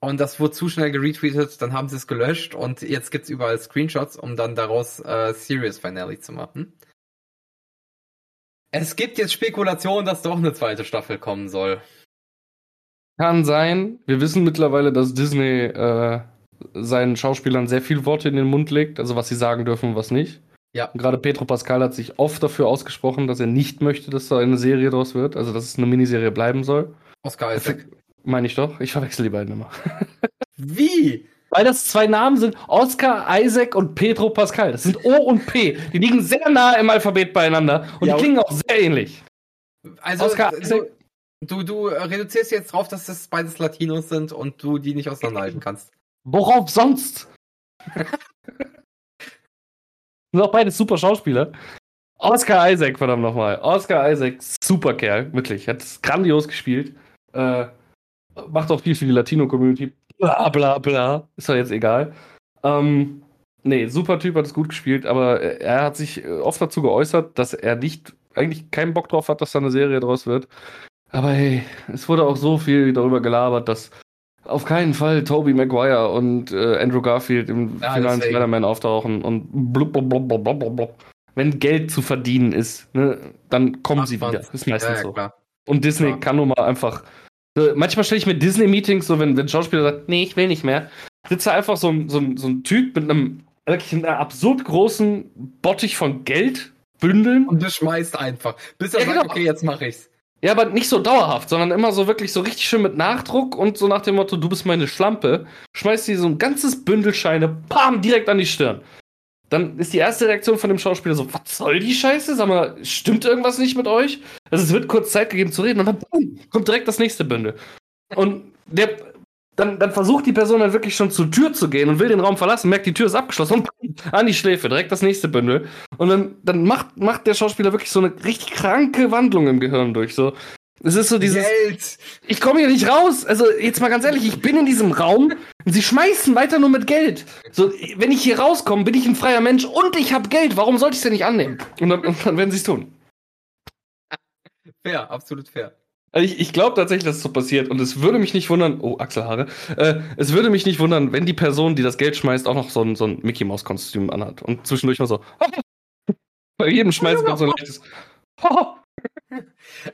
Und das wurde zu schnell geretweetet, dann haben sie es gelöscht und jetzt gibt's überall Screenshots, um dann daraus äh, Serious Finale zu machen. Es gibt jetzt Spekulationen, dass doch eine zweite Staffel kommen soll. Kann sein. Wir wissen mittlerweile, dass Disney äh, seinen Schauspielern sehr viel Worte in den Mund legt, also was sie sagen dürfen und was nicht. Ja. Und gerade Pedro Pascal hat sich oft dafür ausgesprochen, dass er nicht möchte, dass da eine Serie draus wird, also dass es eine Miniserie bleiben soll. Oscar Isaac. Meine ich doch. Ich verwechsel die beiden immer. [LAUGHS] Wie? Weil das zwei Namen sind: Oscar Isaac und Pedro Pascal. Das sind O und P. Die liegen sehr nah im Alphabet beieinander und Ja, die klingen auch sehr ähnlich. Also Oscar du, Isaac. du, du reduzierst jetzt drauf, dass das beides Latinos sind und du die nicht auseinanderhalten kannst. Worauf sonst? [LAUGHS] sind auch beides super Schauspieler. Oscar Isaac, verdammt nochmal. Oscar Isaac, super Kerl, wirklich. Hat grandios gespielt. Äh, macht auch viel für die Latino-Community. Bla bla bla. Ist doch jetzt egal. Ähm, nee, super Typ, hat es gut gespielt, aber er hat sich äh, oft dazu geäußert, dass er nicht, eigentlich keinen Bock drauf hat, dass da eine Serie draus wird. Aber hey, es wurde auch so viel darüber gelabert, dass auf keinen Fall Tobey Maguire und äh, Andrew Garfield im Ja, finalen. Spider-Man auftauchen und blub, blub, blub, blub, blub, blub. Wenn Geld zu verdienen ist, ne, dann kommen Macht sie wieder. Ist meistens Ja, ja, so. klar. Und Disney Klar. kann nun mal einfach. Äh, manchmal stelle ich mir Disney-Meetings so, wenn, wenn ein Schauspieler sagt, nee, ich will nicht mehr, sitzt da einfach so ein, so so ein Typ mit einem wirklich einem absurd großen Bottich von Geld bündeln. Und du schmeißt einfach. Bis er Ja, sagt, genau. okay, jetzt mach ich's. Ja, aber nicht so dauerhaft, sondern immer so wirklich so richtig schön mit Nachdruck und so nach dem Motto, du bist meine Schlampe, schmeißt dir so ein ganzes Bündel Scheine, bam, direkt an die Stirn. Dann ist die erste Reaktion von dem Schauspieler so, was soll die Scheiße? Sag mal, stimmt irgendwas nicht mit euch? Also es wird kurz Zeit gegeben zu reden und dann boom, kommt direkt das nächste Bündel. Und der, dann, dann versucht die Person dann wirklich schon zur Tür zu gehen und will den Raum verlassen, merkt, die Tür ist abgeschlossen und an die Schläfe, direkt das nächste Bündel. Und dann, dann macht, macht der Schauspieler wirklich so eine richtig kranke Wandlung im Gehirn durch. So. Es ist so dieses, Geld! ich komme hier nicht raus. Also jetzt mal ganz ehrlich, ich bin in diesem Raum und sie schmeißen weiter nur mit Geld. So, wenn ich hier rauskomme, bin ich ein freier Mensch und ich habe Geld. Warum sollte ich es denn nicht annehmen? Und dann, und dann werden sie es tun. Fair, absolut fair. Also ich, ich glaube tatsächlich, dass es so passiert. Und es würde mich nicht wundern, oh, Achselhaare, äh, es würde mich nicht wundern, wenn die Person, die das Geld schmeißt, auch noch so ein, so ein Mickey Mouse Kostüm anhat. Und zwischendurch mal so. [LAUGHS] Bei jedem Schmeißen kommt so ein leichtes. [LAUGHS]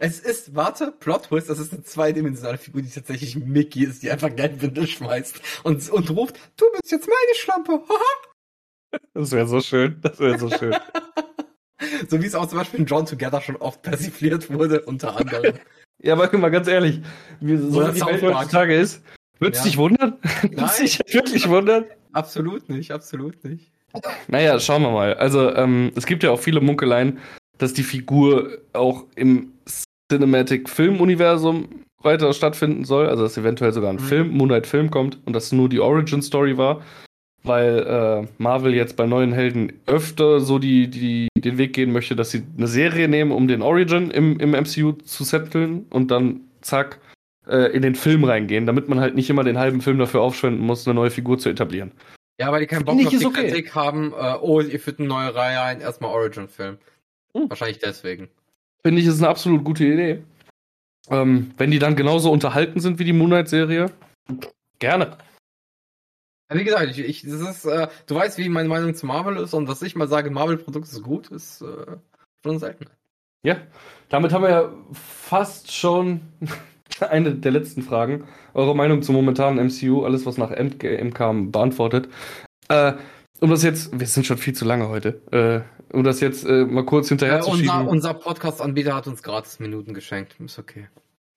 Es ist, warte, Plot Twist, das ist eine zweidimensionale Figur, die tatsächlich Mickey ist, die einfach Geldwindel schmeißt und, und ruft, du bist jetzt meine Schlampe. Das wäre so schön. Das wäre so schön. [LAUGHS] so wie es auch zum Beispiel in John Together schon oft persifliert wurde, unter anderem. Ja, aber mal ganz ehrlich, wie so Oder die Welt heutzutage ist, würdest Ja. dich wundern? [LAUGHS] Würdest dich wirklich wundern? Absolut nicht, absolut nicht. Naja, schauen wir mal. Also, ähm, es gibt ja auch viele Munkeleien, dass die Figur auch im Cinematic-Film-Universum weiter stattfinden soll. Also, dass eventuell sogar ein Mhm. Film, Moonlight-Film kommt und das nur die Origin-Story war. Weil äh, Marvel jetzt bei neuen Helden öfter so die, die, den Weg gehen möchte, dass sie eine Serie nehmen, um den Origin im, im MCU zu setteln und dann zack äh, in den Film reingehen, damit man halt nicht immer den halben Film dafür aufschwenden muss, eine neue Figur zu etablieren. Ja, weil die keinen Bock auf die okay. Kritik haben, äh, oh, ihr führt eine neue Reihe ein, erstmal Origin-Film. Hm. Wahrscheinlich deswegen. Finde ich, ist eine absolut gute Idee. Ähm, wenn die dann genauso unterhalten sind wie die Moonlight-Serie, gerne. Wie gesagt, ich, ich, das ist, äh, du weißt, wie meine Meinung zu Marvel ist und dass ich mal sage, Marvel-Produkt ist gut, ist äh, schon selten. Ja, damit haben wir ja fast schon [LAUGHS] eine der letzten Fragen. Eure Meinung zum momentanen MCU, alles was nach Endgame kam, beantwortet. Äh, um das jetzt, wir sind schon viel zu lange heute, äh, um das jetzt äh, mal kurz hinterher Äh, zu unser schieben. unser Podcast-Anbieter hat uns gratis Minuten geschenkt. Ist okay.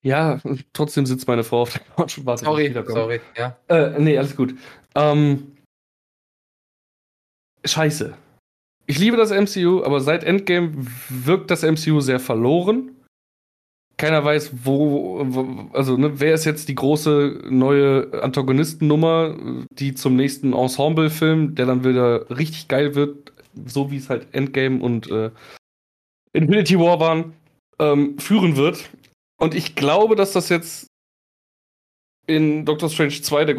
Ja, trotzdem sitzt meine Frau auf der Couch und wartet, Sorry, sorry, ja. Äh, nee, alles gut. Ähm, scheiße. Ich liebe das MCU, aber seit Endgame wirkt das MCU sehr verloren. Keiner weiß, wo, wo also ne, wer ist jetzt die große neue Antagonistennummer, die zum nächsten Ensemble-Film, der dann wieder richtig geil wird, so wie es halt Endgame und äh, Infinity War waren, ähm, führen wird. Und ich glaube, dass das jetzt in Doctor Strange 2 der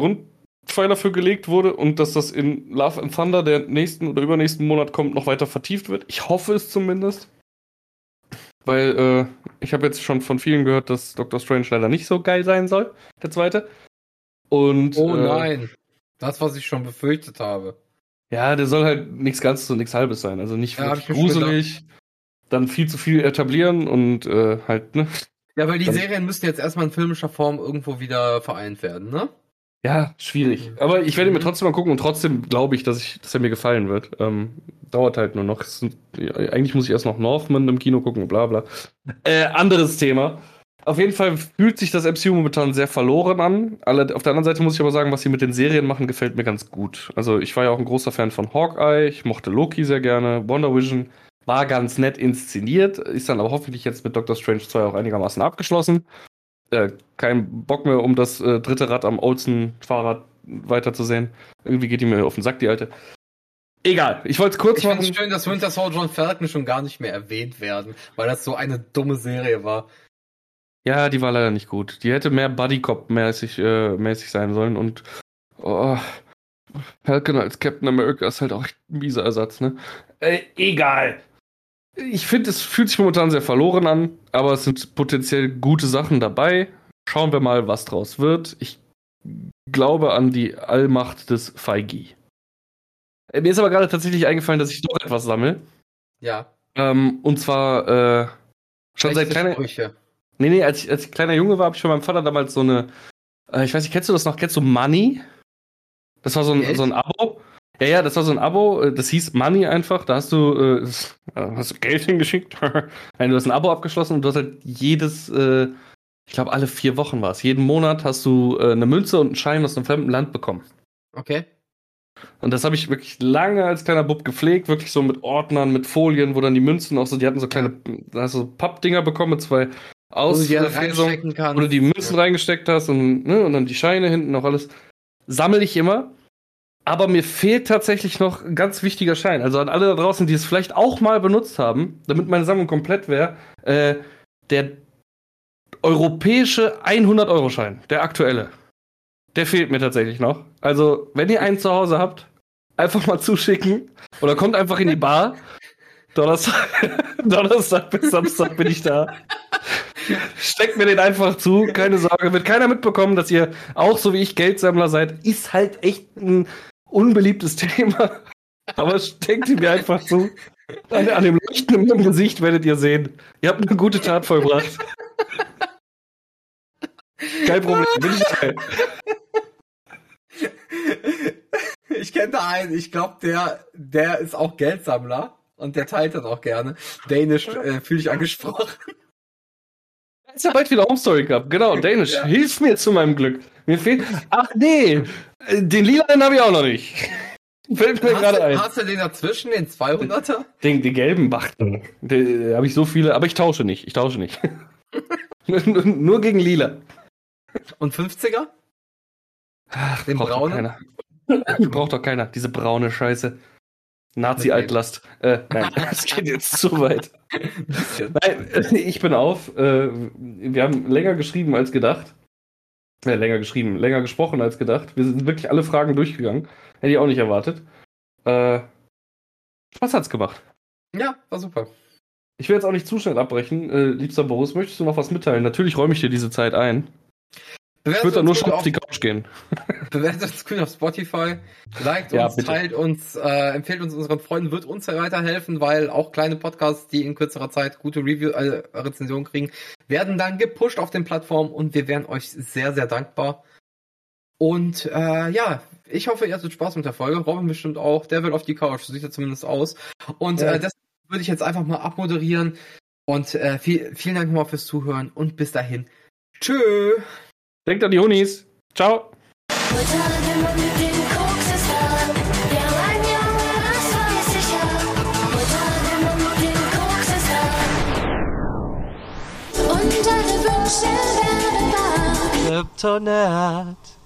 Grundpfeiler für gelegt wurde und dass das in Love and Thunder, der nächsten oder übernächsten Monat kommt, noch weiter vertieft wird. Ich hoffe es zumindest. Weil äh, ich habe jetzt schon von vielen gehört, dass Doctor Strange leider nicht so geil sein soll, der zweite. Und, Oh äh, nein. Das, was ich schon befürchtet habe. Ja, der soll halt nichts Ganzes und nichts Halbes sein. Also nicht Ja, gruselig, dann viel zu viel etablieren und äh, halt, ne? Ja, weil die Dann- Serien müssen jetzt erstmal in filmischer Form irgendwo wieder vereint werden, ne? Ja, schwierig. Aber ich werde mir Mhm. trotzdem mal gucken und trotzdem glaube ich, dass ich, dass er mir gefallen wird. Ähm, dauert halt nur noch. Sind, eigentlich muss ich erst noch Northman im Kino gucken, bla bla. [LAUGHS] Äh, anderes Thema. Auf jeden Fall fühlt sich das MCU momentan sehr verloren an. Alle, auf der anderen Seite muss ich aber sagen, was sie mit den Serien machen, gefällt mir ganz gut. Also ich war ja auch ein großer Fan von Hawkeye, ich mochte Loki sehr gerne, Wonder Vision war ganz nett inszeniert, ist dann aber hoffentlich jetzt mit Doctor Strange 2 auch einigermaßen abgeschlossen. Äh, kein Bock mehr, um das äh, dritte Rad am Olsen-Fahrrad weiterzusehen. Irgendwie geht die mir auf den Sack, die alte. Egal, ich wollte es kurz Ich finde es machen. schön, dass Winter Soldier und Falcon schon gar nicht mehr erwähnt werden, weil das so eine dumme Serie war. Ja, die war leider nicht gut. Die hätte mehr Buddy-Cop-mäßig äh, mäßig sein sollen und oh, Falcon als Captain America ist halt auch echt ein mieser Ersatz, ne? Äh, egal. Ich finde, es fühlt sich momentan sehr verloren an, aber es sind potenziell gute Sachen dabei. Schauen wir mal, was draus wird. Ich glaube an die Allmacht des Feige. Äh, Mir ist aber gerade tatsächlich eingefallen, dass ich doch etwas sammle. Ja. Ähm, und zwar äh, schon seit kleiner. Sprüche. Nee, nee, als ich, als ich kleiner Junge war, habe ich von meinem Vater damals so eine, äh, ich weiß nicht, kennst du das noch? Kennst du Money? Das war so ein, Geld? so ein Abo. Ja, ja, das war so ein Abo, äh, das hieß Money einfach. Da hast du, äh, äh, hast du Geld [LAUGHS] hingeschickt. Nein, du hast ein Abo abgeschlossen und du hast halt jedes, äh, ich glaube, alle vier Wochen war es. Jeden Monat hast du äh, eine Münze und einen Schein aus einem fremden Land bekommen. Okay. Und das habe ich wirklich lange als kleiner Bub gepflegt, wirklich so mit Ordnern, mit Folien, wo dann die Münzen auch so, die hatten so kleine, da hast du so Pappdinger bekommen mit zwei Ausfräsungen wo du die Münzen reingesteckt hast und, ne, und dann die Scheine hinten noch alles. Sammle ich immer. Aber mir fehlt tatsächlich noch ein ganz wichtiger Schein. Also an alle da draußen, die es vielleicht auch mal benutzt haben, damit meine Sammlung komplett wäre, äh, der europäische 100-Euro-Schein, der aktuelle. Der fehlt mir tatsächlich noch. Also, wenn ihr einen zu Hause habt, einfach mal zuschicken. Oder kommt einfach in die Bar. [LAUGHS] Donnerstag, Donnerstag bis Samstag bin ich da. Steckt mir den einfach zu, keine Sorge. Wird keiner mitbekommen, dass ihr auch so wie ich Geldsammler seid. Ist halt echt ein unbeliebtes [LAUGHS] Thema. Aber steckt ihn mir einfach zu. An, an dem Leuchten im Gesicht werdet ihr sehen. Ihr habt eine gute Tat vollbracht. Kein Problem. Bin ich dabei. Ich kenne da einen, ich glaube, der, der ist auch Geldsammler und der teilt das auch gerne. Danish äh, fühle ich angesprochen. Ist ja bald wieder Home Story Cup. Genau, Danish. Ja. Hilf mir zu meinem Glück. Mir fehlt. Ach nee, den lilanen habe ich auch noch nicht. [LAUGHS] Fällt mir Hast, gerade du- ein. hast du den dazwischen, den 200er? Den, den gelben Bachtel. Den habe ich so viele, aber ich tausche nicht. Ich tausche nicht. [LAUGHS] Nur gegen lila. Und 50er? Ach, Den braucht doch braunen? keiner. [LAUGHS] braucht doch keiner. Diese braune Scheiße. Nazi-Altlast. Äh, nein, das geht jetzt zu weit. Nein, ich bin auf. Äh, wir haben länger geschrieben als gedacht. Äh, länger geschrieben, länger gesprochen als gedacht. Wir sind wirklich alle Fragen durchgegangen. Hätte ich auch nicht erwartet. Äh, Spaß hat's gemacht. Ja, war super. Ich will jetzt auch nicht zu schnell abbrechen. Äh, liebster Boris, möchtest du noch was mitteilen? Natürlich räume ich dir diese Zeit ein. Ich würde dann nur schon auf die Couch gehen. [LAUGHS] Bewertet uns gut auf Spotify, liked Ja, uns, bitte. teilt uns, äh, empfehlt uns unseren Freunden, wird uns weiterhelfen, weil auch kleine Podcasts, die in kürzerer Zeit gute Review, äh, Rezensionen kriegen, werden dann gepusht auf den Plattformen und wir wären euch sehr, sehr dankbar. Und äh, ja, ich hoffe, ihr hattet Spaß mit der Folge. Robin bestimmt auch. Der will auf die Couch, so sieht er zumindest aus. Und Ja. äh, das würde ich jetzt einfach mal abmoderieren. Und äh, viel, vielen Dank nochmal fürs Zuhören und bis dahin. Tschö. Denkt an die Hunis. Ciao. Und deine Wünsche werden wahr. Kryptonat.